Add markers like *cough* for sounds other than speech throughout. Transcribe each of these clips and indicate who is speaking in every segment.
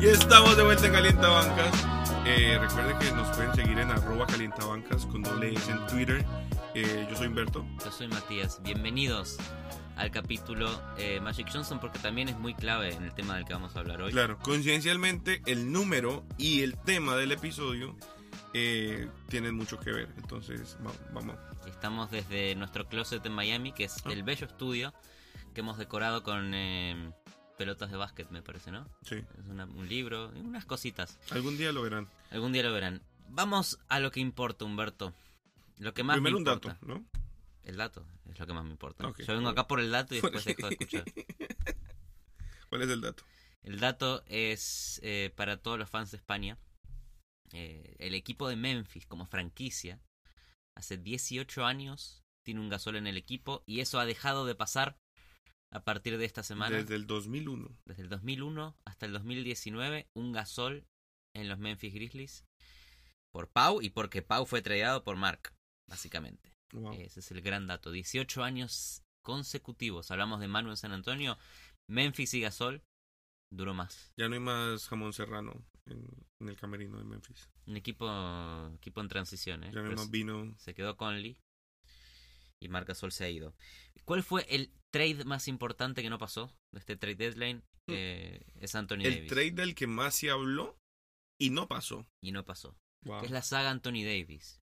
Speaker 1: Y estamos de vuelta en Calientabancas. Eh, recuerden que nos pueden seguir en arroba calientabancas con doble S en Twitter. Eh, yo soy Humberto.
Speaker 2: Yo soy Matías. Bienvenidos al capítulo eh, Magic Johnson porque también es muy clave en el tema del que vamos a hablar hoy.
Speaker 1: Claro, coincidencialmente el número y el tema del episodio eh, tienen mucho que ver. Entonces, va- vamos.
Speaker 2: Estamos desde nuestro closet en Miami, que es
Speaker 1: Ah.
Speaker 2: el bello estudio que hemos decorado con eh, pelotas de básquet, me parece, ¿no?
Speaker 1: Sí,
Speaker 2: Es una- un libro y unas cositas.
Speaker 1: algún día lo verán.
Speaker 2: Algún día lo verán. Vamos a lo que importa, Humberto. Lo que más
Speaker 1: Primero
Speaker 2: me
Speaker 1: un
Speaker 2: importa.
Speaker 1: dato, ¿no?
Speaker 2: El dato es lo que más me importa. Yo vengo acá por el dato y después dejo de escuchar. *laughs*
Speaker 1: ¿Cuál es el dato?
Speaker 2: El dato es eh, para todos los fans de España. eh, el equipo de Memphis como franquicia hace 18 años tiene un gasol en el equipo y eso ha dejado de pasar a partir de esta semana.
Speaker 1: Desde el 2001.
Speaker 2: Desde el 2001 hasta el 2019, un gasol en los Memphis Grizzlies por Pau y porque Pau fue tradeado por Mark, básicamente.
Speaker 1: Wow.
Speaker 2: Ese es el gran dato. 18 años consecutivos. Hablamos de Manu en San Antonio. Memphis y Gasol duró más.
Speaker 1: Ya no hay más jamón serrano en, en el camerino de Memphis.
Speaker 2: Un equipo, equipo en transición. ¿eh?
Speaker 1: Ya no hay más vino.
Speaker 2: se quedó Conley y Marc Gasol se ha ido. ¿Cuál fue el trade más importante que no pasó de este trade deadline? Eh, es Anthony
Speaker 1: Mm. El
Speaker 2: Davis.
Speaker 1: trade del que más se habló y no pasó.
Speaker 2: Y no pasó.
Speaker 1: Wow.
Speaker 2: que es la saga Anthony Davis.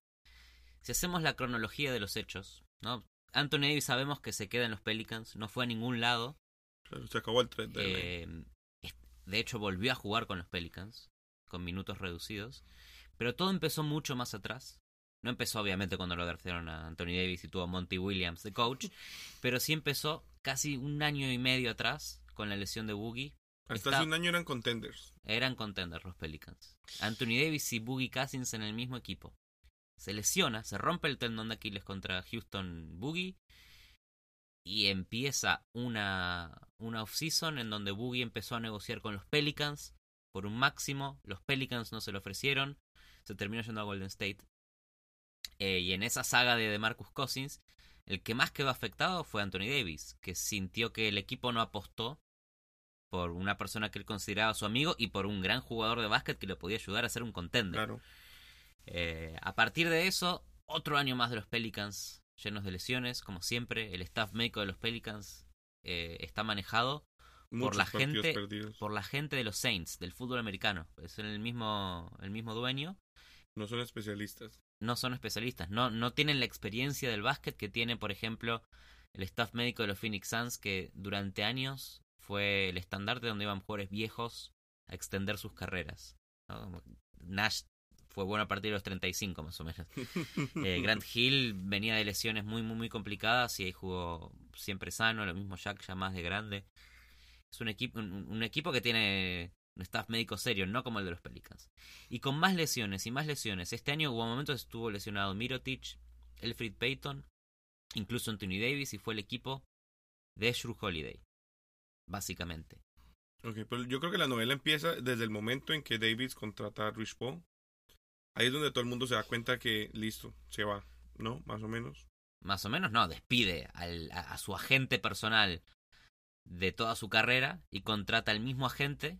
Speaker 2: Si hacemos la cronología de los hechos, ¿no? Anthony Davis sabemos que se queda en los Pelicans, no fue a ningún lado.
Speaker 1: Claro, se acabó el trade deadline.
Speaker 2: eh, de hecho, volvió a jugar con los Pelicans, con minutos reducidos. Pero todo empezó mucho más atrás. No empezó, obviamente, cuando lo draftearon a Anthony Davis y tuvo a Monty Williams de coach. *laughs* Pero sí empezó casi un año y medio atrás con la lesión de Boogie.
Speaker 1: Hasta
Speaker 2: está-
Speaker 1: hace un año eran contenders.
Speaker 2: Eran contenders los Pelicans. Anthony Davis y Boogie Cousins en el mismo equipo. Se lesiona, se rompe el tendón de Aquiles contra Houston Boogie. Y empieza una, off-season en donde Boogie empezó a negociar con los Pelicans por un máximo. Los Pelicans no se lo ofrecieron. Se terminó yendo a Golden State. Eh, y en esa saga de, de Marcus Cousins, el que más quedó afectado fue Anthony Davis, que sintió que el equipo no apostó por una persona que él consideraba su amigo y por un gran jugador de básquet que le podía ayudar a ser un contender.
Speaker 1: Claro.
Speaker 2: Eh, a partir de eso, otro año más de los Pelicans llenos de lesiones, como siempre. El staff médico de los Pelicans eh, está manejado
Speaker 1: Muchos
Speaker 2: la gente-
Speaker 1: perdidos.
Speaker 2: por la gente de los Saints, del fútbol americano. Es el mismo, el mismo dueño.
Speaker 1: No son especialistas.
Speaker 2: No son especialistas, no, no tienen la experiencia del básquet que tiene, por ejemplo, el staff médico de los Phoenix Suns, que durante años fue el estandarte donde iban jugadores viejos a extender sus carreras. Nash fue bueno a partir de los 35 más o menos. Eh, Grant Hill venía de lesiones muy, muy, muy complicadas y ahí jugó siempre sano, lo mismo Jack ya más de grande. Es un equipo, un, equipo que tiene un staff médico serio, no como el de los Pelicans. Y con más lesiones y más lesiones. Este año hubo momentos estuvo lesionado Mirotic, Elfrid Payton, incluso Anthony Davis y fue el equipo de Shrew Holiday. Básicamente.
Speaker 1: Ok, pero yo creo que la novela empieza desde el momento en que Davis contrata a Rich Paul. Ahí es donde todo el mundo se da cuenta que listo, se va, ¿no? Más o menos.
Speaker 2: Más o menos, no, despide al- a, a su agente personal de toda su carrera y contrata al mismo agente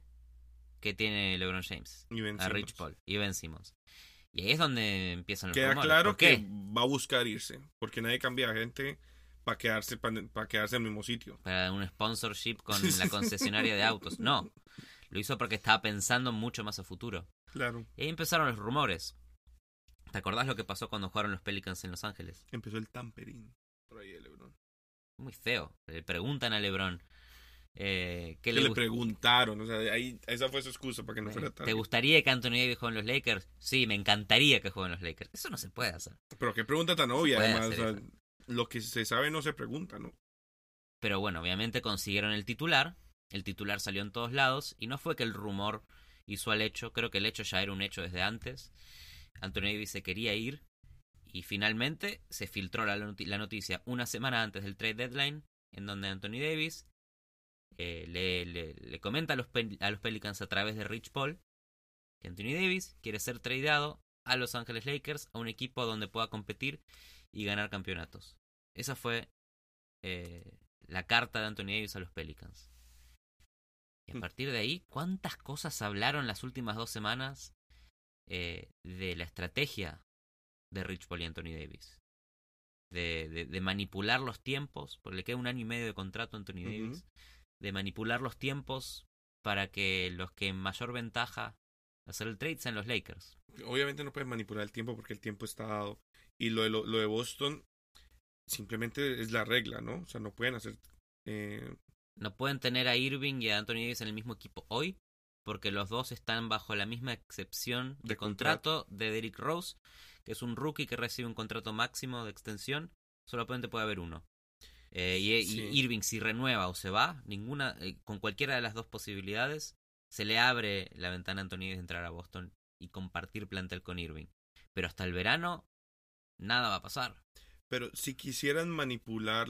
Speaker 2: que tiene LeBron James,
Speaker 1: Y Ben
Speaker 2: a
Speaker 1: Simmons.
Speaker 2: Rich Paul y Ben Simmons. Y ahí es donde empiezan los
Speaker 1: Queda
Speaker 2: rumores.
Speaker 1: claro
Speaker 2: ¿Por qué?
Speaker 1: que va a buscar irse, porque nadie cambia de gente para quedarse para quedarse en el mismo sitio.
Speaker 2: Para un sponsorship con *laughs* la concesionaria de autos. No, lo hizo porque estaba pensando mucho más a futuro.
Speaker 1: Claro,
Speaker 2: Y ahí empezaron los rumores. ¿Te acordás lo que pasó cuando jugaron los Pelicans en Los Ángeles?
Speaker 1: empezó el tampering. Por ahí de LeBron.
Speaker 2: Muy feo. Le preguntan a LeBron eh, ¿qué le,
Speaker 1: preguntaron, o sea, ahí esa fue su excusa para que no fuera
Speaker 2: ¿Te
Speaker 1: tarde.
Speaker 2: gustaría que Anthony Davis juegue en los Lakers? Sí, me encantaría que juegue en los Lakers. Eso no se puede hacer.
Speaker 1: Pero qué pregunta tan obvia, además. o sea, lo que se sabe no se pregunta, ¿no?
Speaker 2: Pero bueno, obviamente consiguieron el titular. El titular salió en todos lados. Y no fue que el rumor hizo al hecho. Creo que el hecho ya era un hecho desde antes. Anthony Davis se quería ir. Y finalmente se filtró la, noti- la noticia una semana antes del trade deadline. En donde Anthony Davis eh, le, comenta a los, a los Pelicans a través de Rich Paul que Anthony Davis quiere ser tradeado a Los Ángeles Lakers, a un equipo donde pueda competir y ganar campeonatos. Esa fue eh, la carta de Anthony Davis a los Pelicans. Y a partir de ahí, ¿cuántas cosas hablaron las últimas dos semanas eh, de la estrategia de Rich Paul y Anthony Davis? De, de, de manipular los tiempos, porque le queda un año y medio de contrato a Anthony. Davis, de manipular los tiempos para que los que en mayor ventaja hacer el trade sean los Lakers.
Speaker 1: Obviamente no puedes manipular el tiempo porque el tiempo está dado. Y lo de, lo, lo de Boston simplemente es la regla, ¿no? O sea, no pueden hacer... eh,
Speaker 2: No pueden tener a Irving y a Anthony Davis en el mismo equipo hoy, porque los dos están bajo la misma excepción de,
Speaker 1: De
Speaker 2: contrato, de Derrick Rose, que es un rookie que recibe un contrato máximo de extensión. Solamente puede haber uno. Eh, y. Irving, si renueva o se va, ninguna, eh, con cualquiera de las dos posibilidades, se le abre la ventana a Anthony Davis de entrar a Boston y compartir plantel con Irving. Pero hasta el verano, nada va a pasar.
Speaker 1: Pero si quisieran manipular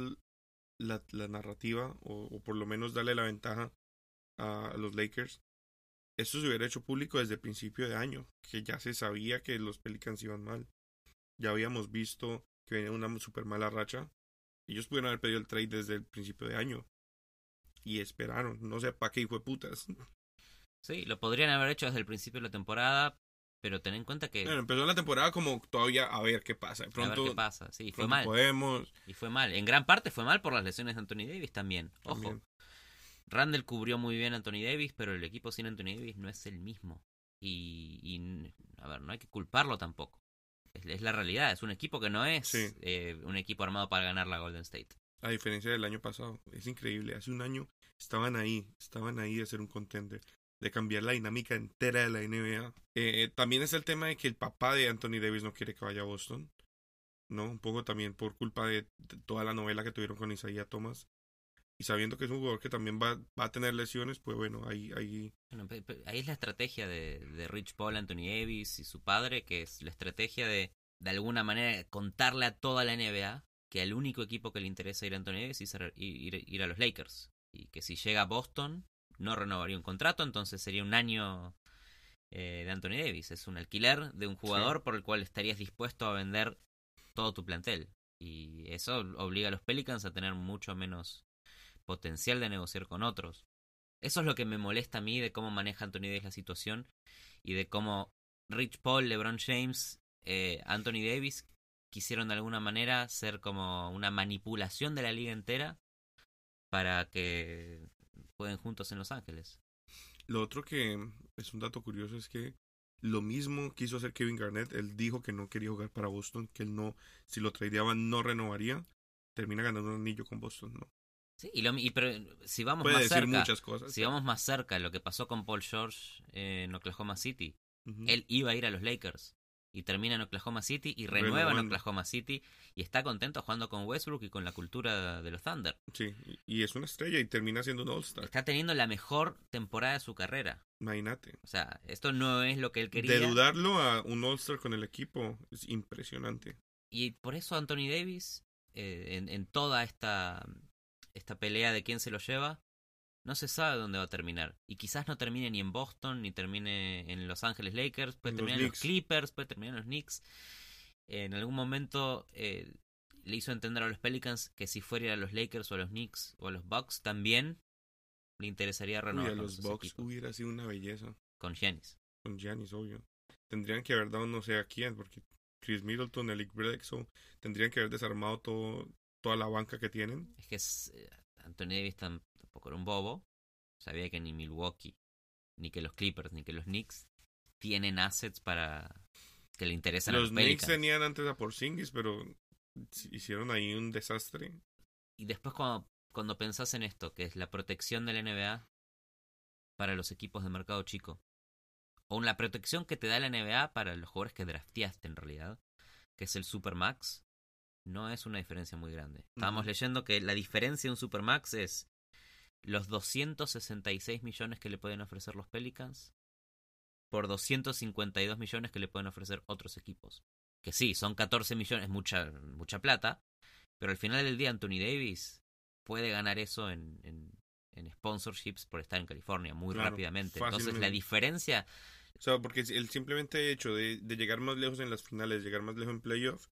Speaker 1: la, la narrativa, o, por lo menos darle la ventaja a los Lakers, esto se hubiera hecho público desde el principio de año, que ya se sabía que los Pelicans iban mal. Ya habíamos visto que venía una super mala racha. Ellos pudieron haber pedido el trade desde el principio de año. Y esperaron. No sé para qué hijo de putas.
Speaker 2: Sí, lo podrían haber hecho desde el principio de la temporada, pero ten en cuenta que
Speaker 1: Bueno, empezó la temporada como todavía a ver qué pasa. De
Speaker 2: a ver
Speaker 1: pronto,
Speaker 2: qué pasa. Sí, fue
Speaker 1: pronto
Speaker 2: mal.
Speaker 1: podemos.
Speaker 2: Y fue mal. En gran parte fue mal por las lesiones de Anthony Davis también. Ojo,
Speaker 1: También.
Speaker 2: Randall cubrió muy bien a Anthony Davis, pero el equipo sin Anthony Davis no es el mismo. Y, y, a ver, no hay que culparlo tampoco. Es, es la realidad, es un equipo que no es
Speaker 1: Sí.
Speaker 2: eh, un equipo armado para ganar la Golden State.
Speaker 1: A diferencia del año pasado. Es increíble. Hace un año estaban ahí. Estaban ahí de ser un contender. De cambiar la dinámica entera de la NBA. Eh, también es el tema de que el papá de Anthony Davis no quiere que vaya a Boston. ¿No? Un poco también por culpa de, toda la novela que tuvieron con Isaiah Thomas. Y sabiendo que es un jugador que también va, va a tener lesiones, pues bueno, ahí, ahí
Speaker 2: ahí es la estrategia de, de Rich Paul, Anthony Davis y su padre, que es la estrategia de, de alguna manera, contarle a toda la NBA que el único equipo que le interesa ir a Anthony Davis es ir, ir- ir a los Lakers. Y que si llega a Boston, no renovaría un contrato, entonces sería un año eh, de Anthony Davis. Es un alquiler de un jugador por el cual estarías dispuesto a vender todo tu plantel. Y eso obliga a los Pelicans a tener mucho menos potencial de negociar con otros. Eso es lo que me molesta a mí de cómo maneja Anthony Davis la situación y de cómo Rich Paul, LeBron James, eh, Anthony Davis quisieron de alguna manera ser como una manipulación de la liga entera para que jueguen juntos en Los Ángeles.
Speaker 1: Lo otro que es un dato curioso es que lo mismo quiso hacer Kevin Garnett. Él dijo que no quería jugar para Boston, que él no, si lo tradeaban, no renovaría. Termina ganando un anillo con Boston, ¿no?
Speaker 2: Sí, y, lo, y pero si vamos
Speaker 1: Puede
Speaker 2: más
Speaker 1: decir
Speaker 2: cerca,
Speaker 1: muchas cosas.
Speaker 2: si vamos más cerca, lo que pasó con Paul George en Oklahoma City, él iba a ir a los Lakers y termina en Oklahoma City y renueva en. Oklahoma City y está contento jugando con Westbrook y con la cultura de los Thunder.
Speaker 1: Sí, y y es una estrella y termina siendo un All-Star.
Speaker 2: Está teniendo la mejor temporada de su carrera.
Speaker 1: Imagínate.
Speaker 2: O sea, esto no es lo que él quería.
Speaker 1: De dudarlo a un All-Star con el equipo es impresionante.
Speaker 2: Y por eso Anthony Davis, eh, en, en toda esta, esta pelea de quién se lo lleva, no se sabe dónde va a terminar. Y quizás no termine ni en Boston, ni termine en Los Ángeles Lakers, puede
Speaker 1: los
Speaker 2: terminar en los. Clippers, puede terminar en los Knicks. En algún momento eh, le hizo entender a los Pelicans que si fuera a a los Lakers o a los Knicks o a los Bucks también le interesaría
Speaker 1: Uy,
Speaker 2: renovar
Speaker 1: a
Speaker 2: con
Speaker 1: los Bucks
Speaker 2: equipos.
Speaker 1: hubiera sido una belleza.
Speaker 2: con Giannis.
Speaker 1: Con Giannis, obvio. Tendrían que haber dado no sé a quién, porque Chris Middleton, Eric Bledsoe, tendrían que haber desarmado todo, toda la banca que tienen.
Speaker 2: Es que es, eh, Anthony Davis tam- tampoco era un bobo. Sabía que ni Milwaukee, ni que los Clippers, ni que los Knicks tienen assets para que le interesan a
Speaker 1: Los
Speaker 2: los
Speaker 1: Knicks
Speaker 2: Pelicans.
Speaker 1: tenían antes a Porzingis, pero hicieron ahí un desastre.
Speaker 2: Y después cuando, cuando pensás en esto, que es la protección de la NBA para los equipos de mercado chico, o la protección que te da la NBA para los jugadores que drafteaste en realidad, que es el Supermax, no es una diferencia muy grande. Estábamos leyendo que la diferencia de un Supermax es los 266 millones que le pueden ofrecer los Pelicans por 252 millones que le pueden ofrecer otros equipos. Que sí, son 14 millones, mucha, mucha plata, pero al final del día Anthony Davis puede ganar eso en, en, en sponsorships por estar en California muy
Speaker 1: Claro,
Speaker 2: rápidamente. Entonces la diferencia,
Speaker 1: O sea, porque el simplemente hecho de, de llegar más lejos en las finales, llegar más lejos en playoffs,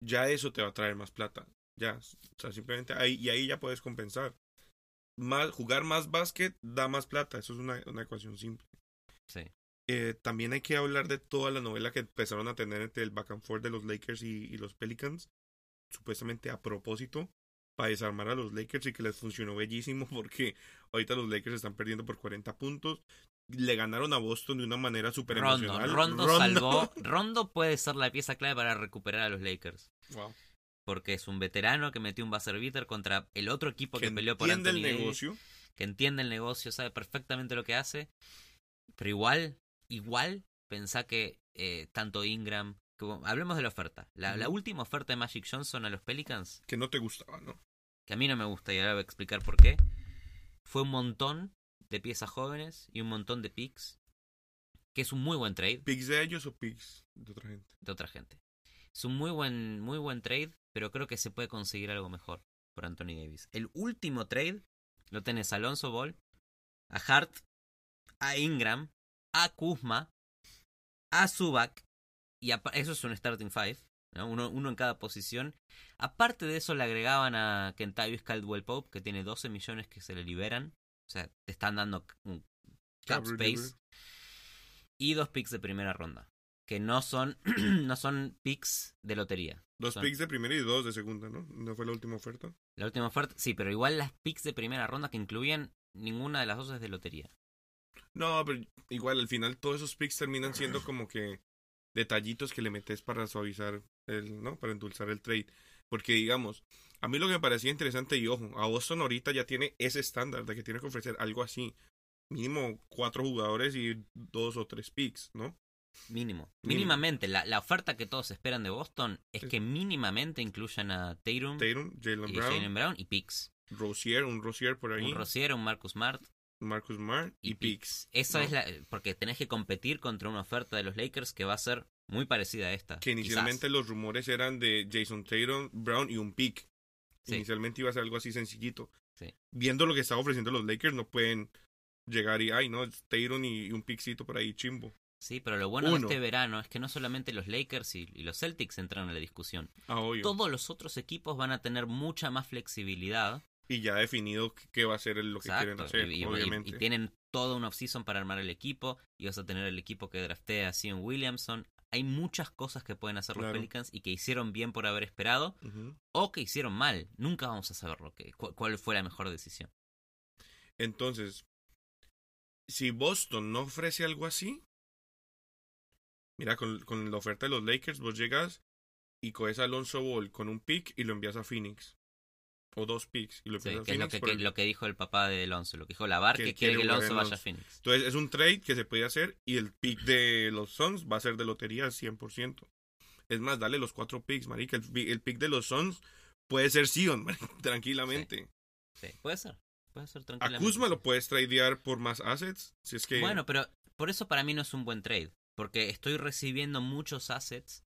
Speaker 1: ya eso te va a traer más plata. Ya, o sea, simplemente ahí, y ahí ya puedes compensar. Más, jugar más básquet da más plata, eso es una, una ecuación simple.
Speaker 2: sí,
Speaker 1: Eh, también hay que hablar de toda la novela que empezaron a tener entre el back and forth de los Lakers y, y los Pelicans, supuestamente a propósito, para desarmar a los Lakers y que les funcionó bellísimo *laughs* porque ahorita los Lakers están perdiendo por 40 puntos. Le ganaron a Boston de una manera súper
Speaker 2: Rondo,
Speaker 1: emocional.
Speaker 2: Rondo salvó, *laughs* Rondo puede ser la pieza clave para recuperar a los Lakers.
Speaker 1: Wow.
Speaker 2: Porque es un veterano que metió un buzzer beater contra el otro equipo que,
Speaker 1: Que
Speaker 2: peleó por
Speaker 1: entiende
Speaker 2: Anthony
Speaker 1: el
Speaker 2: Davis,
Speaker 1: negocio.
Speaker 2: que entiende el negocio, sabe perfectamente lo que hace. Pero igual, igual, pensá que eh, tanto Ingram, hablemos de la oferta. La, la última oferta de Magic Johnson a los Pelicans,
Speaker 1: Que no te gustaba, ¿no?
Speaker 2: que a mí no me gusta y ahora voy a explicar por qué, fue un montón de piezas jóvenes y un montón de picks, que es un muy buen trade.
Speaker 1: ¿Picks de ellos o picks de otra gente?
Speaker 2: de otra gente. Es un muy buen, muy buen trade, pero creo que se puede conseguir algo mejor por Anthony Davis. El último trade lo tenés a Alonso Ball, a Hart, a Ingram, a Kuzma, a Zubac, y eso es un starting five, ¿no? uno, uno en cada posición. Aparte de eso le agregaban a Kentavious Caldwell Pope, que tiene 12 millones que se le liberan. O sea, te están dando un cap space y dos picks de primera ronda que no son *clears throat* no son picks de lotería
Speaker 1: Dos
Speaker 2: Son-
Speaker 1: picks de primera y dos de segunda, ¿no? ¿No fue la última oferta?
Speaker 2: la última oferta sí pero igual las picks de primera ronda que incluían ninguna de las dos es de lotería
Speaker 1: No, pero igual al final todos esos picks terminan siendo como que detallitos que le metes para suavizar el, ¿no? Para endulzar el trade. Porque digamos, a mí lo que me parecía interesante y ojo, a Boston ahorita ya tiene ese estándar de que tiene que ofrecer algo así. Mínimo cuatro jugadores y dos o tres picks, ¿no?
Speaker 2: mínimo, mínimamente la, la oferta que todos esperan de Boston es
Speaker 1: Es-
Speaker 2: que mínimamente incluyan a Tatum
Speaker 1: Tatum, Jalen Brown,
Speaker 2: Brown y picks
Speaker 1: Rosier, un Rosier por ahí,
Speaker 2: un Rosier un Marcus Smart
Speaker 1: Marcus Smart y,
Speaker 2: y
Speaker 1: picks.
Speaker 2: eso
Speaker 1: ¿no?
Speaker 2: es la porque tenés que competir contra una oferta de los Lakers que va a ser muy parecida a esta
Speaker 1: Que
Speaker 2: quizás.
Speaker 1: inicialmente los rumores eran de Jason Tatum, Brown y un pick.
Speaker 2: Sí.
Speaker 1: Inicialmente iba a ser algo así sencillito.
Speaker 2: Sí.
Speaker 1: Viendo lo que estaba ofreciendo los Lakers, no pueden llegar y, ay, no, Tatum y, y un pickcito por ahí chimbo.
Speaker 2: Sí, pero lo bueno
Speaker 1: Uno.
Speaker 2: de este verano es que no solamente los Lakers y, y los Celtics entran a la discusión.
Speaker 1: Ah, obvio.
Speaker 2: Todos los otros equipos van a tener mucha más flexibilidad.
Speaker 1: Y ya definido qué- va a ser lo que quieren
Speaker 2: Exacto,
Speaker 1: hacer,
Speaker 2: y, y-
Speaker 1: obviamente.
Speaker 2: y tienen toda una offseason para armar el equipo. Y vas a tener el equipo que draftea a Zion Williamson. Hay muchas cosas que pueden hacer los. Pelicans y que hicieron bien por haber esperado o que hicieron mal. Nunca vamos a saber lo que, cu- cuál fue la mejor decisión.
Speaker 1: Entonces, si Boston no ofrece algo así, mira, con, con la oferta de los Lakers, vos llegas y coges a Alonso Ball con un pick y lo envías a Phoenix. O dos picks y lo
Speaker 2: Sí,
Speaker 1: envías a
Speaker 2: que es lo que,
Speaker 1: por
Speaker 2: que-
Speaker 1: el-
Speaker 2: lo que dijo el papá de Alonso. Lo que dijo Lavar,
Speaker 1: Que
Speaker 2: que,
Speaker 1: quiere
Speaker 2: que Alonso vaya a Phoenix.
Speaker 1: Entonces es un trade que se puede hacer y el pick de los Suns va a ser de lotería al 100%. Es más, dale los cuatro picks, marica. El, pi- el pick de los Suns puede ser Sion, *laughs* marica, tranquilamente.
Speaker 2: Sí, puede ser. Puede ser
Speaker 1: A
Speaker 2: tranquilamente.
Speaker 1: Kuzma
Speaker 2: sí.
Speaker 1: lo puedes tradear por más assets, si es que...
Speaker 2: Bueno, pero por eso para mí no es un buen trade. Porque estoy recibiendo muchos assets,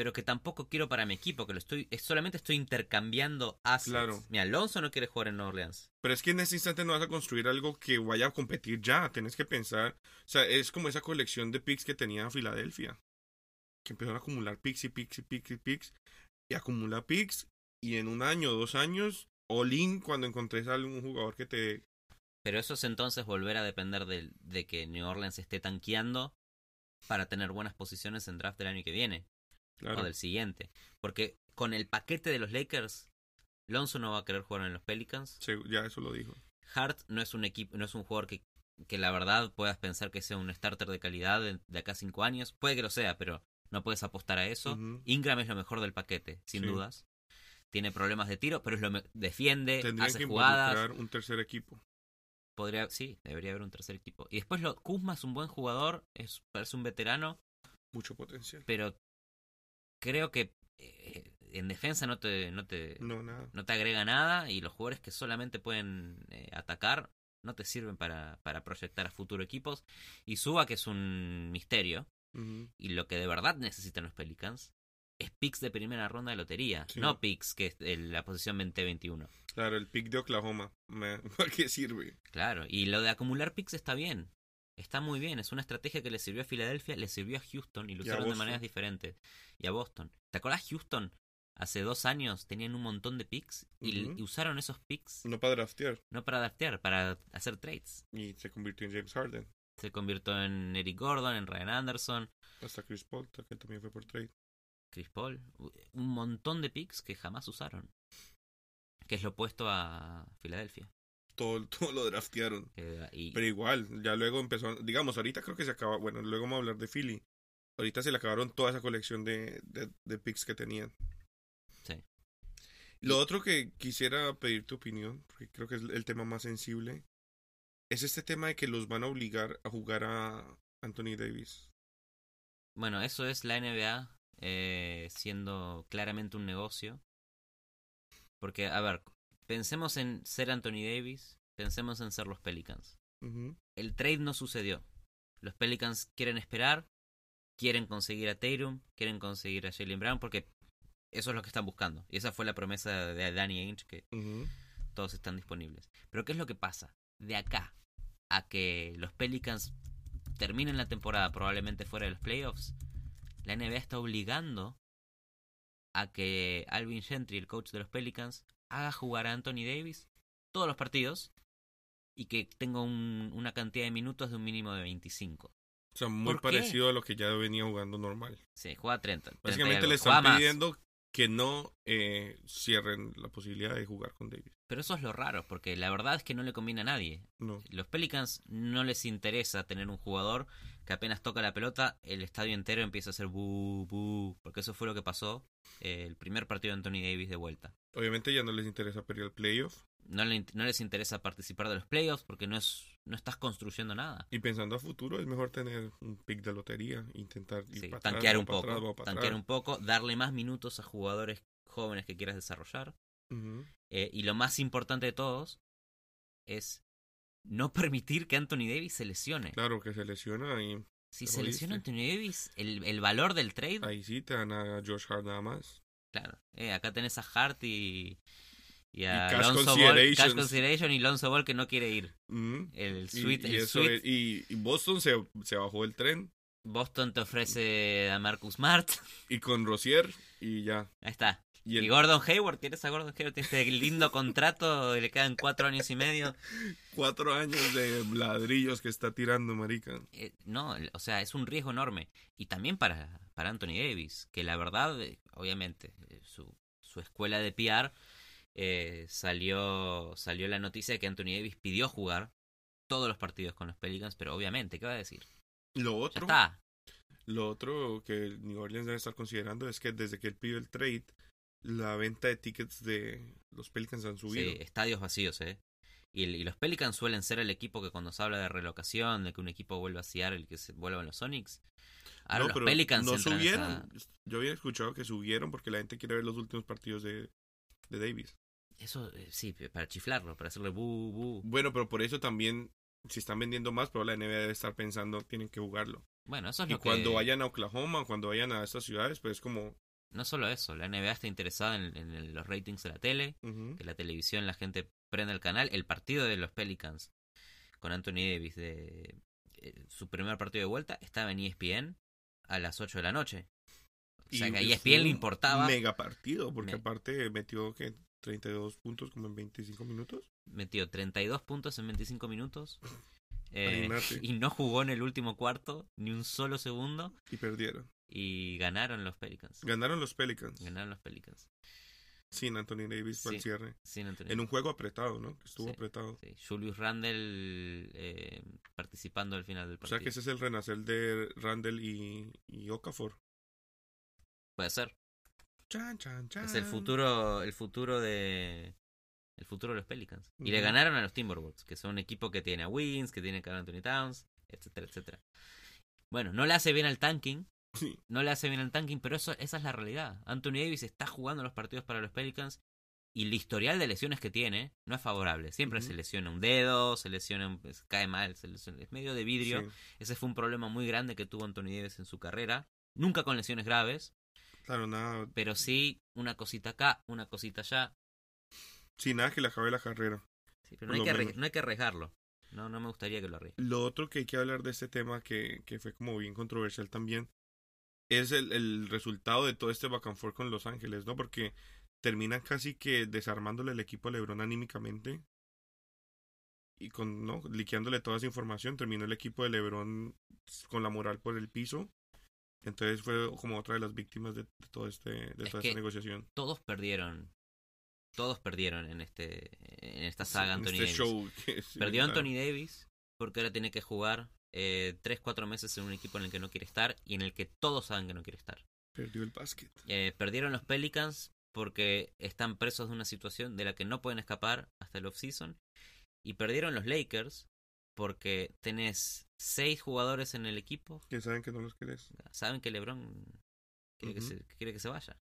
Speaker 2: pero que tampoco quiero para mi equipo, que lo estoy, es- solamente estoy intercambiando assets.
Speaker 1: Claro.
Speaker 2: Mira, Alonso no quiere jugar en Nueva Orleans.
Speaker 1: Pero es que en ese instante no vas a construir algo que vaya a competir ya. Tienes que pensar. O sea, es como esa colección de picks que tenía Filadelfia. Que empezaron a acumular picks y picks y picks y picks. Y acumula picks. Y en un año, dos años, all in cuando encontres a algún jugador que te.
Speaker 2: Pero eso es entonces volver a depender del- de, que New Orleans esté tanqueando para tener buenas posiciones en draft del año que viene
Speaker 1: Claro.
Speaker 2: o del siguiente. Porque con el paquete de los Lakers, Alonso no va a querer jugar en los Pelicans.
Speaker 1: ya eso lo dijo.
Speaker 2: Hart no es un equipo, no es un jugador que, que la verdad puedas pensar que sea un starter de calidad de, de acá a cinco años. Puede que lo sea, pero no puedes apostar a eso. Ingram es lo mejor del paquete, sin
Speaker 1: Sí.
Speaker 2: dudas. Tiene problemas de tiro, pero es lo defiende,
Speaker 1: Tendrían
Speaker 2: hace
Speaker 1: que
Speaker 2: jugadas.
Speaker 1: un tercer equipo.
Speaker 2: Podría, sí, debería haber un tercer equipo. Y después lo, Kuzma es un buen jugador, es parece un veterano,
Speaker 1: Mucho potencial.
Speaker 2: pero creo que eh, en defensa no te, no te,
Speaker 1: No,
Speaker 2: te agrega nada y los jugadores que solamente pueden eh, atacar no te sirven para, para proyectar a futuro equipos. Y Suba, que es un misterio, y lo que de verdad necesitan los Pelicans es picks de primera ronda de lotería,
Speaker 1: Sí.
Speaker 2: no picks que es el- la posición 20-21.
Speaker 1: Claro, el pick de Oklahoma. *laughs* ¿Para qué sirve?
Speaker 2: Claro, y lo de acumular picks está bien. Está muy bien, es una estrategia que le sirvió a Filadelfia, le sirvió a Houston y lo usaron de maneras diferentes. Y a Boston. ¿Te acuerdas Houston? Hace dos años tenían un montón de picks y, usaron esos picks
Speaker 1: No para draftear.
Speaker 2: no para adaptar, para hacer trades.
Speaker 1: Y se convirtió en James Harden.
Speaker 2: Se convirtió en Eric Gordon, en Ryan Anderson,
Speaker 1: Hasta Chris Paul, que también fue por trade.
Speaker 2: Chris Paul. Un montón de picks que jamás usaron. Que es lo opuesto a Filadelfia.
Speaker 1: Todo, *laughs* todo lo draftearon.
Speaker 2: Y,
Speaker 1: Pero igual, ya luego empezó, digamos, ahorita creo que se acaba, bueno, luego vamos a hablar de Philly. Ahorita se le acabaron toda esa colección de, de, de picks que tenían.
Speaker 2: Sí.
Speaker 1: Lo otro que quisiera pedir tu opinión, porque creo que es el tema más sensible, es este tema de que los van a obligar a jugar a Anthony Davis.
Speaker 2: Bueno, eso es la NBA eh, siendo claramente un negocio. Porque, a ver, pensemos en ser Anthony Davis, pensemos en ser los Pelicans. El trade no sucedió. Los Pelicans quieren esperar, quieren conseguir a Tatum, quieren conseguir a Jalen Brown, porque eso es lo que están buscando. Y esa fue la promesa de Danny Ainge, que todos están disponibles. Pero ¿qué es lo que pasa? De acá a que los Pelicans terminen la temporada probablemente fuera de los playoffs, la NBA está obligando a que Alvin Gentry, el coach de los Pelicans, haga jugar a Anthony Davis todos los partidos y que tenga un- una cantidad de minutos de un mínimo de 25.
Speaker 1: O sea, muy parecido a lo que ya venía jugando normal.
Speaker 2: Sí, juega 30. 30 y
Speaker 1: Básicamente le
Speaker 2: Juega
Speaker 1: están
Speaker 2: más.
Speaker 1: pidiendo que no eh, cierren la posibilidad de jugar con Davis.
Speaker 2: Pero eso es lo raro, porque la verdad es que no le conviene a nadie.
Speaker 1: No.
Speaker 2: Los Pelicans no les interesa tener un jugador que apenas toca la pelota, el estadio entero empieza a hacer bu, bu, porque eso fue lo que pasó eh, el primer partido de Anthony Davis de vuelta.
Speaker 1: Obviamente ya no les interesa perder el playoff.
Speaker 2: No, le- no les interesa participar de los playoffs porque no es no estás construyendo nada.
Speaker 1: Y pensando a futuro, es mejor tener un pick de lotería, intentar ir
Speaker 2: Sí,
Speaker 1: para
Speaker 2: tanquear
Speaker 1: atrás,
Speaker 2: un poco,
Speaker 1: atrás,
Speaker 2: tanquear
Speaker 1: atrás.
Speaker 2: un poco, darle más minutos a jugadores jóvenes que quieras desarrollar. Eh, y lo más importante de todos es no *laughs* permitir que Anthony Davis se lesione.
Speaker 1: Claro que se lesiona y
Speaker 2: Si se lesiona. Anthony Davis, el, el valor del trade
Speaker 1: ahí sí te dan a Josh Hart nada más.
Speaker 2: Claro, eh, acá tenés a Hart y, y a
Speaker 1: Y Cash
Speaker 2: Lonzo Ball. Cash Consideration y Lonzo Ball que no quiere ir.
Speaker 1: Ujú.
Speaker 2: El suite,
Speaker 1: y,
Speaker 2: el
Speaker 1: eso
Speaker 2: suite
Speaker 1: y Boston se, se bajó el tren
Speaker 2: Boston te ofrece a Marcus Smart.
Speaker 1: y con Rosier y ya.
Speaker 2: Ahí está.
Speaker 1: Y
Speaker 2: Y,
Speaker 1: el
Speaker 2: Gordon Hayward, tienes a Gordon Hayward, tiene este lindo contrato, y le quedan cuatro años y medio.
Speaker 1: cuatro años de ladrillos que está tirando, marica.
Speaker 2: Eh, no, o sea, es un riesgo enorme. Y también para, para Anthony Davis, que la verdad, eh, obviamente, eh, su, su escuela de PR eh, salió, salió la noticia de que Anthony Davis pidió jugar todos los partidos con los Pelicans, pero obviamente, ¿qué va a decir?
Speaker 1: Lo
Speaker 2: Ya
Speaker 1: otro,
Speaker 2: está.
Speaker 1: lo otro que New Orleans debe estar considerando es que desde que él pidió el trade, la venta de tickets de los Pelicans han subido.
Speaker 2: Sí, estadios vacíos, ¿eh? Y, y los Pelicans suelen ser el equipo que cuando se habla de relocación, de que un equipo vuelva a Seattle, que se vuelvan los Sonics. Ahora
Speaker 1: no,
Speaker 2: los
Speaker 1: pero
Speaker 2: Pelicans
Speaker 1: no
Speaker 2: a
Speaker 1: subieron. Yo había escuchado que subieron porque la gente quiere ver los últimos partidos de, de Davis.
Speaker 2: Eso, eh, sí, para chiflarlo, para hacerle bu, bu.
Speaker 1: Bueno, pero por eso también, si están vendiendo más, pero la NBA debe estar pensando, tienen que jugarlo.
Speaker 2: Bueno, eso es
Speaker 1: Y
Speaker 2: lo
Speaker 1: cuando
Speaker 2: que...
Speaker 1: vayan a Oklahoma, cuando vayan a estas ciudades, pues es como...
Speaker 2: No solo eso, la NBA está interesada en, en los ratings de la tele, que la televisión la gente prenda el canal. El partido de los Pelicans con Anthony Davis de eh, su primer partido de vuelta estaba en E ESPN a las 8 de la noche. O sea
Speaker 1: y
Speaker 2: que a ESPN le
Speaker 1: un
Speaker 2: importaba.
Speaker 1: Mega partido, porque
Speaker 2: Me-
Speaker 1: aparte metió que 32 puntos como en 25 minutos.
Speaker 2: Metió 32 puntos en 25 minutos. *laughs* eh, y no jugó en el último cuarto ni un solo segundo.
Speaker 1: Y perdieron.
Speaker 2: Y ganaron los Pelicans.
Speaker 1: Ganaron los Pelicans.
Speaker 2: Ganaron los Pelicans.
Speaker 1: Sin Anthony Davis para el cierre.
Speaker 2: Sin Anthony
Speaker 1: En un juego apretado, ¿no? Que estuvo
Speaker 2: Sí.
Speaker 1: apretado.
Speaker 2: Sí, Julius Randle eh, participando al final del
Speaker 1: O
Speaker 2: partido.
Speaker 1: sea que ese es el renacer de Randall y, y Okafor.
Speaker 2: Puede ser.
Speaker 1: Chan, chan, chan.
Speaker 2: Es el futuro, el futuro de el futuro de los Pelicans. Y le ganaron a los Timberwolves, que son un equipo que tiene a Wins, que tiene a Anthony Towns, etcétera, etcétera. Bueno, no le hace bien al tanking,
Speaker 1: Sí.
Speaker 2: no le hace bien al tanking, pero eso, esa es la realidad. Anthony Davis está jugando los partidos para los Pelicans y el historial de lesiones que tiene no es favorable. Siempre se lesiona un dedo, se lesiona, un- se cae mal, se lesiona- es medio de vidrio.
Speaker 1: Sí,
Speaker 2: Ese fue un problema muy grande que tuvo Anthony Davis en su carrera. Nunca con lesiones graves,
Speaker 1: Claro, nada.
Speaker 2: Pero sí, una cosita acá, una cosita allá.
Speaker 1: Sin nada que le acabe la carrera.
Speaker 2: Sí, pero no hay, que no hay que arriesgarlo. No, no me gustaría que lo arriesgue.
Speaker 1: Lo otro que hay que hablar de este tema, que, que fue como bien controversial también, es el, el resultado de todo este back and forth con Los Ángeles, ¿no? Porque terminan casi que desarmándole el equipo a LeBron anímicamente y con, ¿no? Liqueándole toda esa información. Terminó el equipo de LeBron con la moral por el piso. Entonces fue como otra de las víctimas de, de todo este, de
Speaker 2: Es
Speaker 1: toda esta negociación.
Speaker 2: Todos perdieron. Todos perdieron en este en esta saga
Speaker 1: En
Speaker 2: Anthony
Speaker 1: este
Speaker 2: Davis.
Speaker 1: show que- *laughs* sí,
Speaker 2: Perdió
Speaker 1: claro.
Speaker 2: Anthony Davis porque ahora tiene que jugar eh, 3-4 meses en un equipo en el que no quiere estar y en el que todos saben que no quiere estar.
Speaker 1: Perdió el básquet.
Speaker 2: Eh, perdieron los Pelicans porque están presos de una situación de la que no pueden escapar hasta el offseason. Y perdieron los Lakers porque tenés seis jugadores en el equipo.
Speaker 1: Que saben que no los querés.
Speaker 2: Saben que LeBron quiere, que, se, quiere que se vaya.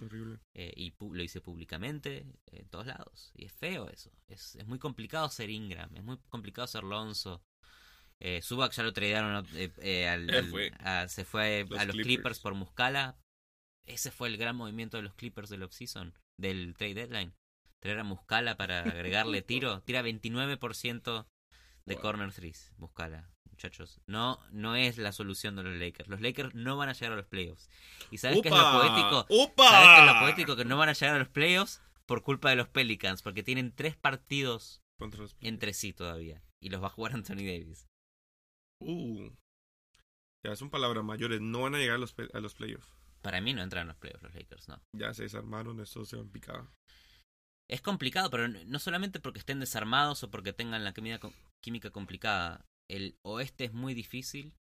Speaker 1: Horrible.
Speaker 2: Eh, y lo hice públicamente en todos lados. Y es feo eso. Es, es muy complicado ser Ingram. Es muy complicado ser Lonzo. Eh, Zubac ya lo tradearon eh, eh, al- al-
Speaker 1: fue.
Speaker 2: a- se fue
Speaker 1: Los
Speaker 2: a los Clippers.
Speaker 1: Clippers.
Speaker 2: por Muscala. Ese fue el gran movimiento de los Clippers del offseason, del trade deadline. Traer a Muscala para agregarle *laughs* tiro. Tira 29% de
Speaker 1: Wow.
Speaker 2: corner threes. Muscala, muchachos. No, no es la solución de los Lakers. Los Lakers no van a llegar a los playoffs. ¿Y sabes qué es lo poético? ¿Sabes qué es lo poético? Que no van a llegar a los playoffs por culpa de los Pelicans, porque tienen tres partidos entre sí todavía. Y los va a jugar *laughs* Anthony Davis.
Speaker 1: Uh. Ya son palabras mayores. No van a llegar a los, a los playoffs.
Speaker 2: Para mí no entran a los playoffs los Lakers, no.
Speaker 1: Ya se desarmaron, esto se van picada.
Speaker 2: Es complicado, pero no solamente porque estén desarmados o porque tengan la química complicada. El oeste es muy difícil.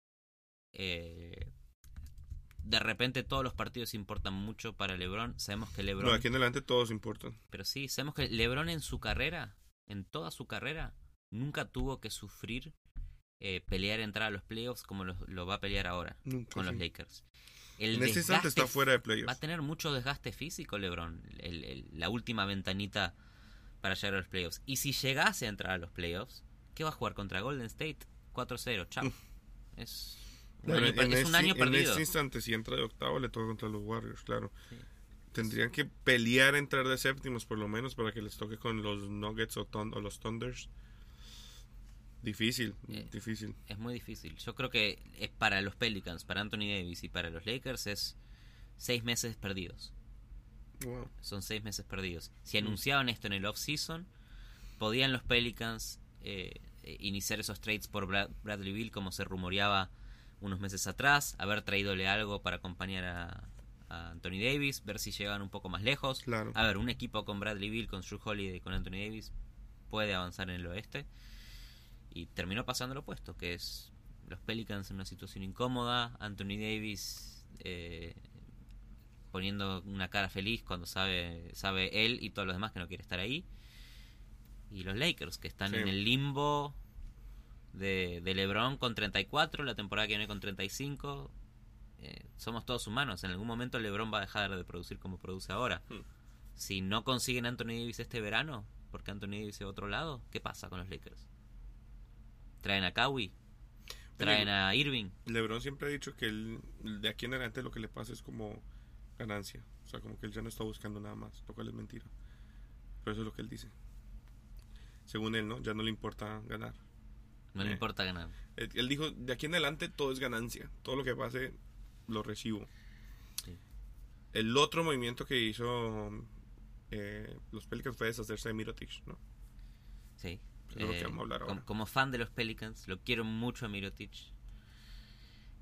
Speaker 2: Eh, de repente todos los partidos importan mucho para LeBron. Sabemos que LeBron...
Speaker 1: No, aquí en adelante todos importan.
Speaker 2: Pero sí, sabemos que LeBron en su carrera, en toda su carrera, nunca tuvo que sufrir eh, pelear entrar a los playoffs como lo, lo va a pelear ahora
Speaker 1: Nunca.
Speaker 2: con los. Lakers. El
Speaker 1: En instante
Speaker 2: desgaste
Speaker 1: está fuera de
Speaker 2: Va a
Speaker 1: playoffs.
Speaker 2: tener mucho desgaste físico LeBron, el- el- la última ventanita para llegar a los playoffs. Y si llegase a entrar a los playoffs, ¿qué va a jugar contra Golden State? 4-0, chao. Es un
Speaker 1: Bueno,
Speaker 2: año, per-
Speaker 1: en,
Speaker 2: es un
Speaker 1: este,
Speaker 2: año
Speaker 1: en
Speaker 2: perdido.
Speaker 1: este instante, si entra de octavo, le toca contra los Warriors, claro.
Speaker 2: Sí.
Speaker 1: Tendrían que pelear entrar de séptimos, por lo menos, para que les toque con los Nuggets o, o los Thunders. Difícil,
Speaker 2: Eh,
Speaker 1: difícil.
Speaker 2: Es muy difícil. Yo creo que es para los Pelicans, para Anthony Davis y para los Lakers es seis meses perdidos.
Speaker 1: Wow.
Speaker 2: Son seis meses perdidos. Si
Speaker 1: Mm.
Speaker 2: anunciaban esto en el off-season, podían los Pelicans eh, eh, iniciar esos trades por Brad- Bradley Bill, como se rumoreaba unos meses atrás, haber traídole algo para acompañar a, a Anthony Davis, ver si llegaban un poco más lejos.
Speaker 1: Claro.
Speaker 2: A ver, un equipo con Bradley Bill, con Drew Holiday, con Anthony Davis puede avanzar en el oeste. Y terminó pasando lo opuesto, que es los Pelicans en una situación incómoda, Anthony Davis eh, poniendo una cara feliz cuando sabe, sabe él y todos los demás que no quiere estar ahí. Y los Lakers, que están
Speaker 1: Sí.
Speaker 2: en el limbo de, de LeBron con 34, la temporada que viene con 35. Eh, somos todos humanos. En algún momento LeBron va a dejar de producir como produce ahora.
Speaker 1: Hmm.
Speaker 2: Si no consiguen Anthony Davis este verano, porque Anthony Davis es otro lado, ¿qué pasa con los Lakers? ¿Traen a Kawhi? ¿Traen a Irving?
Speaker 1: LeBron siempre ha dicho que él, de aquí en adelante lo que le pasa es como ganancia. O sea, como que él ya no está buscando nada más, lo cual es mentira. Pero eso es lo que él dice. Según él, ¿no? Ya no le importa ganar.
Speaker 2: No le
Speaker 1: Eh.
Speaker 2: importa ganar.
Speaker 1: Él, él dijo, de aquí en adelante todo es ganancia. Todo lo que pase lo recibo.
Speaker 2: Sí.
Speaker 1: El otro movimiento que hizo eh, los Pelicans fue deshacerse de Mirotic, ¿no?
Speaker 2: Sí.
Speaker 1: Eso es lo que vamos a hablar
Speaker 2: com-
Speaker 1: ahora.
Speaker 2: como fan de los Pelicans, lo quiero mucho a Mirotic.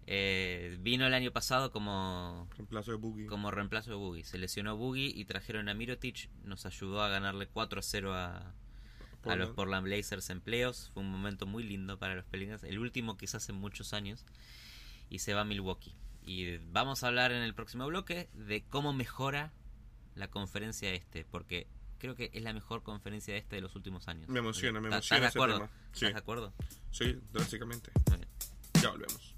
Speaker 2: Eh, vino el año pasado como,
Speaker 1: Reemplazo de Boogie.
Speaker 2: como reemplazo de Boogie. Se lesionó Boogie y trajeron a Mirotic. Nos ayudó a ganarle 4-0 a, a los
Speaker 1: Portland.
Speaker 2: Portland Blazers en playoffs. Fue un momento muy lindo para los Pelicans. El último quizás en muchos años. Y se va a Milwaukee. Y vamos a hablar en el próximo bloque de cómo mejora la conferencia este. Porque creo que es la mejor conferencia este de los últimos años.
Speaker 1: Me emociona, me
Speaker 2: ¿Estás-
Speaker 1: emociona
Speaker 2: ¿Estás
Speaker 1: ese
Speaker 2: de acuerdo?
Speaker 1: tema.
Speaker 2: ¿Estás
Speaker 1: Sí.
Speaker 2: de acuerdo?
Speaker 1: Sí, drásticamente. Ya volvemos.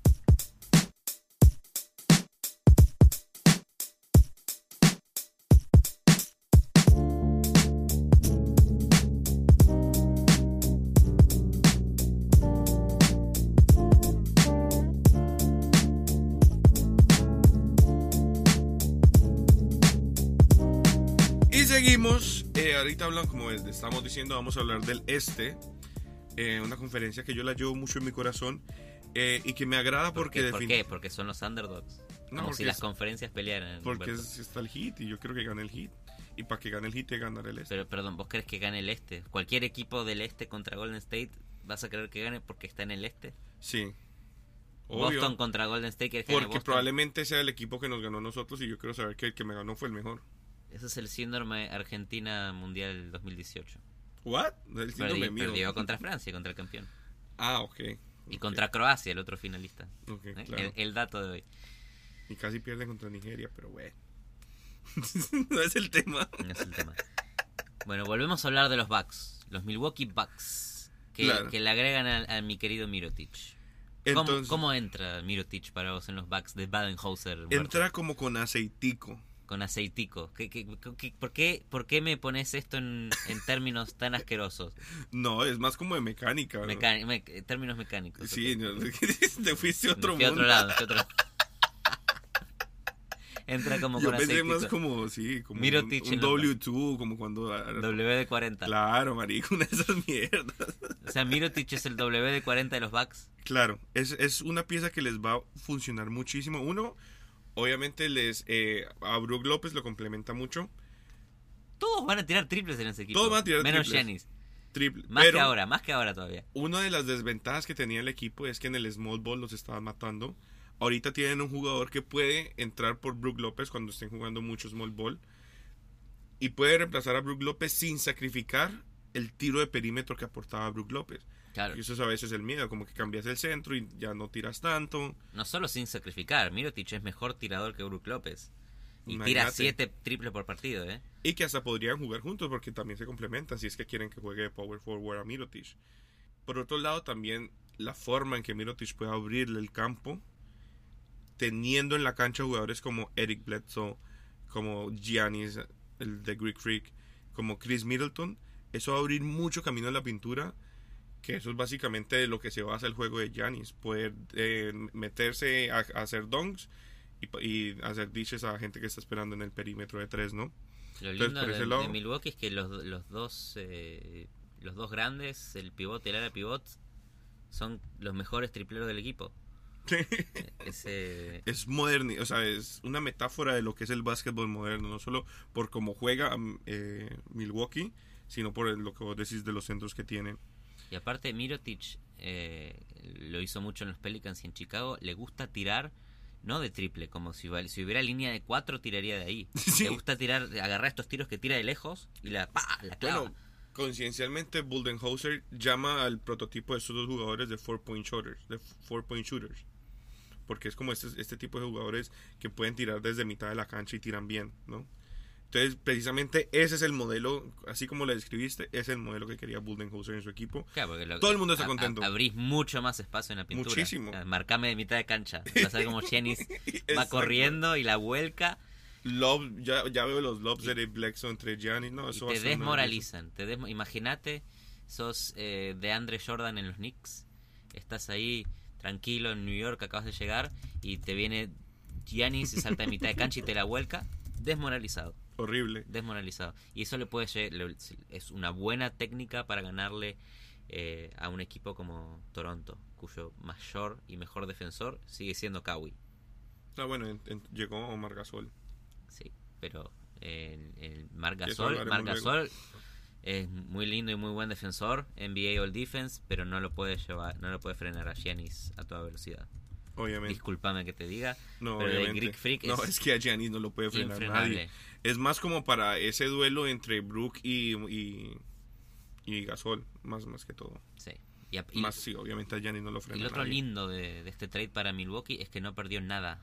Speaker 1: Seguimos. Eh, ahorita hablan, como estamos diciendo, vamos a hablar del este. Eh, una conferencia que yo la llevo mucho en mi corazón eh, y que me agrada porque...
Speaker 2: ¿Por qué? Porque son los underdogs. No, Como si las conferencias pelearan.
Speaker 1: Porque está el hit y yo creo que gane el hit. Y para que gane el hit, te ganar el este.
Speaker 2: Pero, perdón, ¿vos crees que gane el este? ¿Cualquier equipo del este contra Golden State vas a creer que gane porque está en el este?
Speaker 1: Sí.
Speaker 2: Boston contra Golden State.
Speaker 1: Porque probablemente sea el equipo que nos ganó nosotros y yo quiero saber que el que me ganó fue el mejor.
Speaker 2: Ese es el síndrome Argentina Mundial 2018.
Speaker 1: ¿What?
Speaker 2: El síndrome mío. Perdió contra Francia, contra el campeón.
Speaker 1: Ah, ok.
Speaker 2: Y contra Croacia, el otro finalista. ¿Eh? el, dato de hoy.
Speaker 1: Y casi pierde contra Nigeria, pero bueno. *laughs* no es el tema.
Speaker 2: No es el tema. Bueno, volvemos a hablar de los Bucks. Los Milwaukee Bucks. Que, que le agregan a, mi querido Mirotic. ¿Cómo, ¿Cómo, entra Mirotic para vos en los Bucks de Badenhauser?
Speaker 1: Entra como con aceitico
Speaker 2: con aceitico. ¿Qué, qué, por, qué, ¿Por qué me pones esto en, en *laughs* términos tan asquerosos?
Speaker 1: No, es más como de mecánica.
Speaker 2: términos mecánicos.
Speaker 1: Sí, *laughs* te fuiste a otro
Speaker 2: mundo. otro lado, otro lado. Entra como
Speaker 1: Yo pensé más como, sí, como un, W2, como cuando...
Speaker 2: WD-40.
Speaker 1: Claro, marico, *laughs* una de esas mierdas.
Speaker 2: O sea, Mirotic es el WD-40 de los Bucks.
Speaker 1: Claro, es, es una pieza que les va a funcionar muchísimo. Uno, Obviamente les eh, a Brook López lo complementa mucho.
Speaker 2: Todos van a tirar triples en ese equipo.
Speaker 1: Todos van a tirar
Speaker 2: menos
Speaker 1: triples.
Speaker 2: Triple. Más que ahora, más que ahora todavía.
Speaker 1: Una de las desventajas que tenía el equipo es que en el small ball los estaban matando. Ahorita tienen un jugador que puede entrar por Brook López cuando estén jugando mucho small ball. Y puede reemplazar a Brook López sin sacrificar el tiro de perímetro que aportaba Brook López. Y eso es a veces el miedo, como que cambias el centro y ya no tiras tanto.
Speaker 2: No solo sin sacrificar, Mirotic es mejor tirador que Brook López. Y tira siete triples por partido, ¿eh?
Speaker 1: Y que hasta podrían jugar juntos porque también se complementan si es que quieren que juegue Power Forward a Mirotic. Por otro lado, también la forma en que Mirotic puede abrirle el campo, teniendo en la cancha jugadores como Eric Bledsoe, como Giannis, el de Greek Freak, como Chris Middleton, eso va a abrir mucho camino en la pintura que eso es básicamente lo que se basa el juego de Giannis, poder eh, meterse a, hacer donks y, hacer dishes a gente que está esperando en el perímetro de tres, ¿no?
Speaker 2: Lo lindo de, Milwaukee es que los, los dos eh, los dos grandes, el pivot y el área pivot, son los mejores tripleros del equipo. *laughs*
Speaker 1: Eh, es moderno, o sea, es una metáfora de lo que es el básquetbol moderno, no solo por cómo juega Milwaukee, sino por lo que vos decís de los centros que tiene.
Speaker 2: Y aparte, Mirotic eh, lo hizo mucho en los Pelicans y en Chicago. Le gusta tirar, no de triple, como si, si hubiera línea de cuatro, tiraría de ahí. *laughs* Le gusta tirar, agarrar estos tiros que tira de lejos y la, ¡pa! la clava. Bueno,
Speaker 1: conciencialmente, Buldenhauser llama al prototipo de estos dos jugadores de four point shooters. De four point shooters. Porque es como este, este tipo de jugadores que pueden tirar desde mitad de la cancha y tiran bien, ¿no? Entonces, precisamente ese es el modelo, así como lo describiste, es el modelo que quería Buldenhauser en su equipo. Todo el mundo está contento.
Speaker 2: abrís mucho más espacio en la pintura. Muchísimo. Marcame de mitad de cancha. Vas a ver como Jennings *laughs* va corriendo y la vuelca.
Speaker 1: Love, ya, ya veo los lobs de Blackson entre Giannis, no, eso
Speaker 2: te desmoralizan. Te Imagínate, sos eh, de Andre Jordan en los Knicks, estás ahí tranquilo en New York, acabas de llegar y te viene Giannis, se salta de mitad de cancha y te la vuelca, desmoralizado.
Speaker 1: Horrible.
Speaker 2: Desmoralizado. Y eso le puede es una buena técnica para ganarle eh, a un equipo como Toronto, cuyo mayor y mejor defensor sigue siendo Kawhi.
Speaker 1: Ah, bueno, llegó Omar Gasol.
Speaker 2: Sí, pero el, el Mar Gasol, es muy lindo y muy buen defensor, NBA All Defense, pero no lo puede llevar, no lo puede frenar a Giannis a toda velocidad.
Speaker 1: Obviamente.
Speaker 2: Disculpame que te diga.
Speaker 1: No, pero Greek Freak no, es, que a Giannis no lo puede frenar nadie. Es más como para ese duelo entre Brook y, y, Gasol, más, más que todo.
Speaker 2: Sí.
Speaker 1: Y, más sí, obviamente a Giannis no lo frena.
Speaker 2: Y lo otro lindo de, este trade para Milwaukee es que no perdió nada.